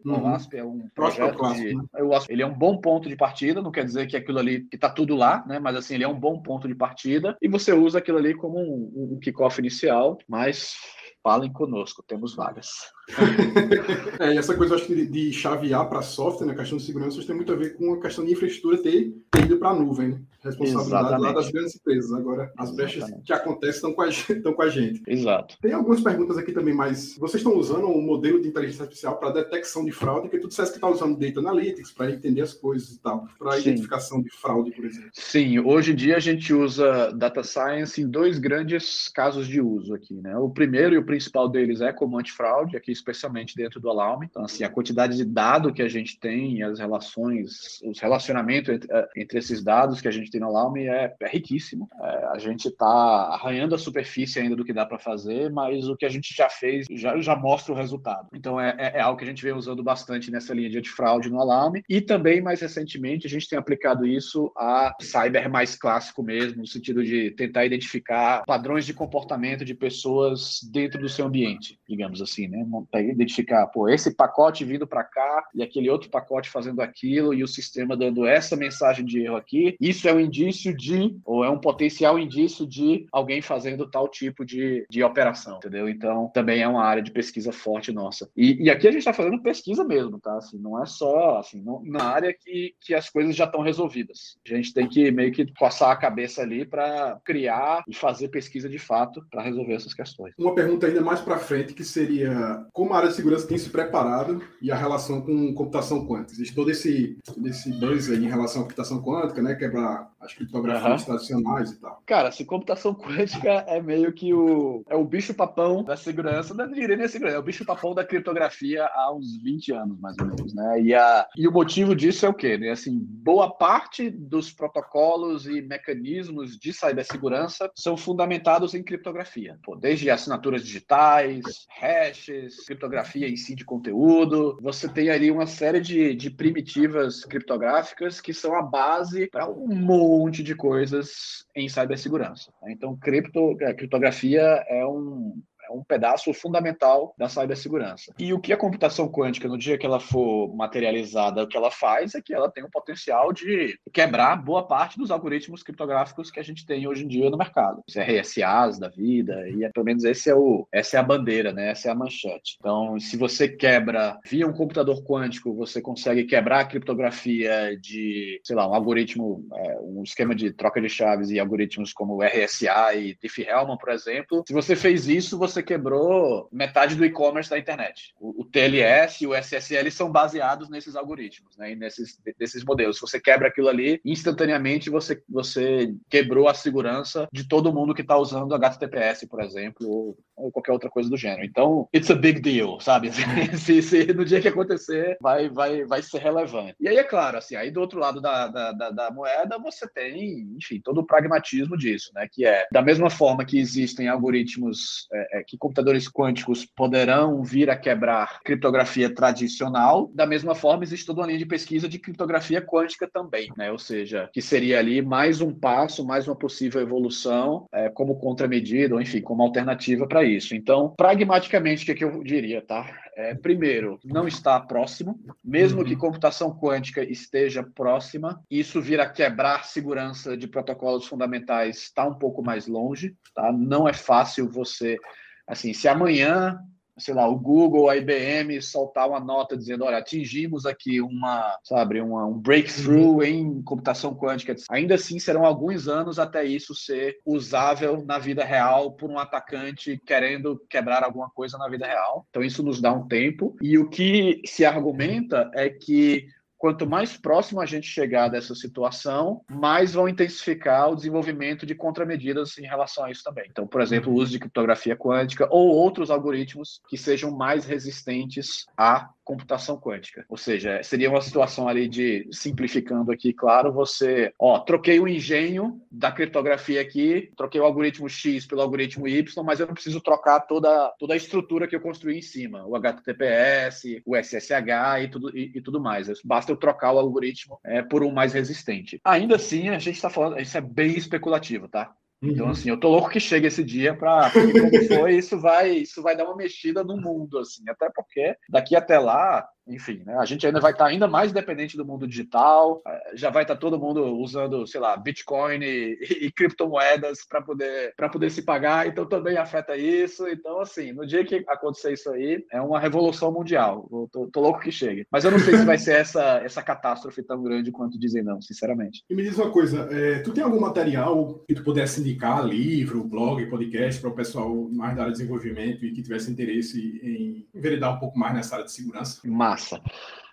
Uhum. O OWASP é um projeto de... Né? Ele é um bom ponto de partida, não quer dizer que aquilo ali que está tudo lá, né? mas assim, ele é um bom ponto de partida e você usa aquilo ali como um, um kickoff inicial mas falem conosco, temos vagas. é, e essa coisa, acho que de, chavear para software, né, questão de segurança, tem muito a ver com a questão de infraestrutura ter, ter ido para a nuvem, né? Responsabilidade Exatamente. lá das grandes empresas. Agora, as brechas que acontecem estão com, a, estão com a gente. Exato. Tem algumas perguntas aqui também, mas vocês estão usando um modelo de inteligência artificial para detecção de fraude, que tu disseste que está usando Data Analytics para entender as coisas e tal, para identificação de fraude, por exemplo. Sim, hoje em dia a gente usa Data Science em dois grandes casos de uso aqui, né? O primeiro e o principal deles é como antifraude, aqui especialmente dentro do Alarme. Então, assim, a quantidade de dado que a gente tem, as relações, os relacionamentos entre, eh, entre esses dados que a gente tem no Alarme é, é riquíssimo. É, a gente está arranhando a superfície ainda do que dá para fazer, mas o que a gente já fez já, já mostra o resultado. Então, é, é, é algo que a gente vem usando bastante nessa linha de antifraude no Alarme. E também, mais recentemente, a gente tem aplicado isso a cyber mais clássico mesmo, no sentido de tentar identificar padrões de comportamento de pessoas dentro do seu ambiente, digamos assim, né? Identificar, pô, esse pacote vindo para cá e aquele outro pacote fazendo aquilo e o sistema dando essa mensagem de erro aqui, isso é um indício de, ou é um potencial indício de alguém fazendo tal tipo de, de operação, entendeu? Então, também é uma área de pesquisa forte nossa. E, e aqui a gente está fazendo pesquisa mesmo, tá? Assim, não é só, assim, não, na área que, que as coisas já estão resolvidas. A gente tem que meio que passar a cabeça ali para criar e fazer pesquisa de fato para resolver essas questões. Uma pergunta ainda mais para frente que seria como a área de segurança tem se preparado e a relação com computação quântica. Existe todo esse, esse buzz aí em relação à computação quântica, né? Quebrar as criptografias uhum. tradicionais e tal. Cara, se computação quântica é meio que o, é o bicho-papão da segurança, não diria nem segurança, é o bicho-papão da criptografia há uns 20 anos, mais ou menos, né? E, a, e o motivo disso é o quê? Né? Assim, boa parte dos protocolos e mecanismos de cibersegurança são fundamentados em criptografia. Pô, desde assinaturas digitais, hashes, criptografia em si de conteúdo. Você tem ali uma série de, de primitivas criptográficas que são a base para um monte de coisas em cibersegurança. Então, cripto, é, criptografia é um, é um pedaço fundamental da cibersegurança. E o que a computação quântica, no dia que ela for materializada, o que ela faz é que ela tem o potencial de quebrar boa parte dos algoritmos criptográficos que a gente tem hoje em dia no mercado. Os RSAs da vida, e é, pelo menos esse é o, essa é a bandeira, né? essa é a manchete. Então, se você quebra via um computador quântico, você consegue quebrar a criptografia de, sei lá, um algoritmo, é, um esquema de troca de chaves e algoritmos como RSA e Diffie-Hellman, por exemplo. Se você fez isso, você você quebrou metade do e-commerce da internet. O, o, TLS e o SSL são baseados nesses algoritmos, né, e nesses, desses modelos. Se você quebra aquilo ali, instantaneamente você, você quebrou a segurança de todo mundo que está usando HTTPS, por exemplo, ou, ou, qualquer outra coisa do gênero. Então, it's a big deal, sabe? se, se, no dia que acontecer, vai, vai, vai ser relevante. E aí, é claro, assim, aí do outro lado da, da, da, da moeda, você tem, enfim, todo o pragmatismo disso, né? Que é, da mesma forma que existem algoritmos é, é, que computadores quânticos poderão vir a quebrar criptografia tradicional. Da mesma forma, existe toda uma linha de pesquisa de criptografia quântica também, né? Ou seja, que seria ali mais um passo, mais uma possível evolução é, como contramedida, ou enfim, como alternativa para isso. Então, pragmaticamente, o que, é que eu diria, tá? É, primeiro, não está próximo, mesmo uhum. que computação quântica esteja próxima, isso vira quebrar segurança de protocolos fundamentais, está um pouco mais longe, tá? Não é fácil você, assim, se amanhã sei lá, o Google, a IBM soltar uma nota dizendo, olha, atingimos aqui uma, sabe, uma, um breakthrough uhum. em computação quântica. Ainda assim, serão alguns anos até isso ser usável na vida real por um atacante querendo quebrar alguma coisa na vida real. Então, isso nos dá um tempo. E o que se argumenta é que quanto mais próximo a gente chegar dessa situação, mais vão intensificar o desenvolvimento de contramedidas em relação a isso também. Então, por exemplo, o uso de criptografia quântica ou outros algoritmos que sejam mais resistentes a computação quântica. Ou seja, seria uma situação ali de, simplificando aqui, claro, você, ó, troquei o engenho da criptografia aqui, troquei o algoritmo X pelo algoritmo Y, mas eu não preciso trocar toda, toda a estrutura que eu construí em cima, o HTTPS, o SSH e tudo, e, e tudo mais. Basta eu trocar o algoritmo é, por um mais resistente. Ainda assim, a gente está falando, isso é bem especulativo, tá? Então, uhum. assim, eu tô louco que chegue esse dia para como foi, isso vai, isso vai dar uma mexida no mundo, assim, até porque daqui até lá enfim, né, a gente ainda vai estar ainda mais dependente do mundo digital, eh, já vai estar todo mundo usando, sei lá, Bitcoin e, e criptomoedas para poder, poder se pagar, então também afeta isso. Então, assim, no dia que acontecer isso aí, é uma revolução mundial. Eu tô, tô louco que chegue. Mas eu não sei se vai ser essa, essa catástrofe tão grande quanto dizem, não, sinceramente. E me diz uma coisa, é, tu tem algum material que tu pudesse indicar, livro, blog, podcast, para o pessoal mais da área de desenvolvimento e que tivesse interesse em enveredar um pouco mais nessa área de segurança? Mas massa.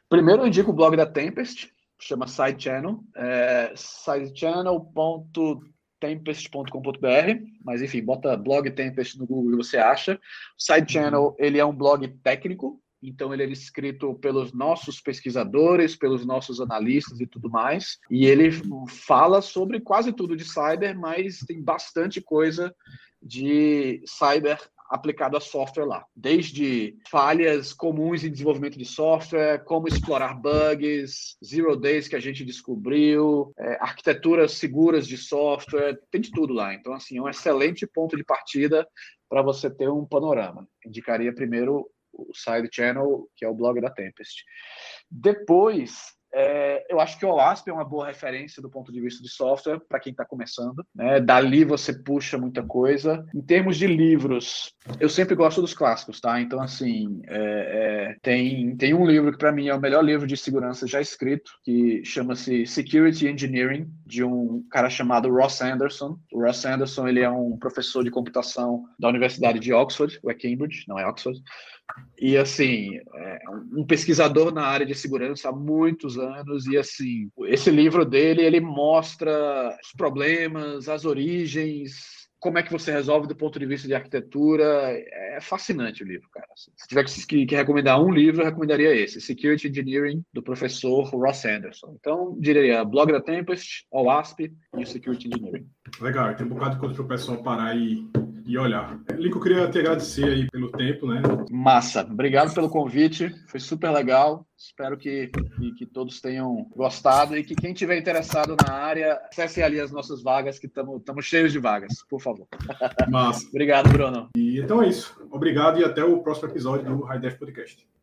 Primeiro eu indico o blog da Tempest, chama Side Channel, é sidechannel.tempest.com.br, mas enfim, bota blog Tempest no Google e você acha. Side Channel, ele é um blog técnico, então ele é escrito pelos nossos pesquisadores, pelos nossos analistas e tudo mais, e ele fala sobre quase tudo de cyber, mas tem bastante coisa de cyber aplicado a software lá. Desde falhas comuns em desenvolvimento de software, como explorar bugs, zero days que a gente descobriu, é, arquiteturas seguras de software, tem de tudo lá. Então, assim, é um excelente ponto de partida para você ter um panorama. Indicaria primeiro o Side Channel, que é o blog da Tempest. Depois, é, eu acho que o OASP é uma boa referência do ponto de vista de software para quem está começando. Né? Dali você puxa muita coisa. Em termos de livros, eu sempre gosto dos clássicos, tá? Então, assim, é, é, tem, tem um livro que para mim é o melhor livro de segurança já escrito, que chama-se Security Engineering, de um cara chamado Ross Anderson. O Ross Anderson ele é um professor de computação da Universidade de Oxford, ou é Cambridge, não é Oxford. E assim, é um pesquisador na área de segurança há muitos anos e assim, esse livro dele, ele mostra os problemas, as origens, como é que você resolve do ponto de vista de arquitetura. É fascinante o livro, cara. Se tiver que, que, recomendar um livro, eu recomendaria esse, Security Engineering, do professor Ross Anderson. Então, diria Blog da Tempest, OWASP e o Security Engineering. Legal, tem um bocado de coisa para o pessoal parar e e olhar. Lico, eu queria te agradecer aí pelo tempo, né? Massa, obrigado pelo convite, foi super legal. Espero que, que, que todos tenham gostado e que quem tiver interessado na área, acesse ali as nossas vagas, que estamos cheios de vagas, por favor. Massa. obrigado, Bruno. E então é isso. Obrigado e até o próximo episódio do High Def Podcast.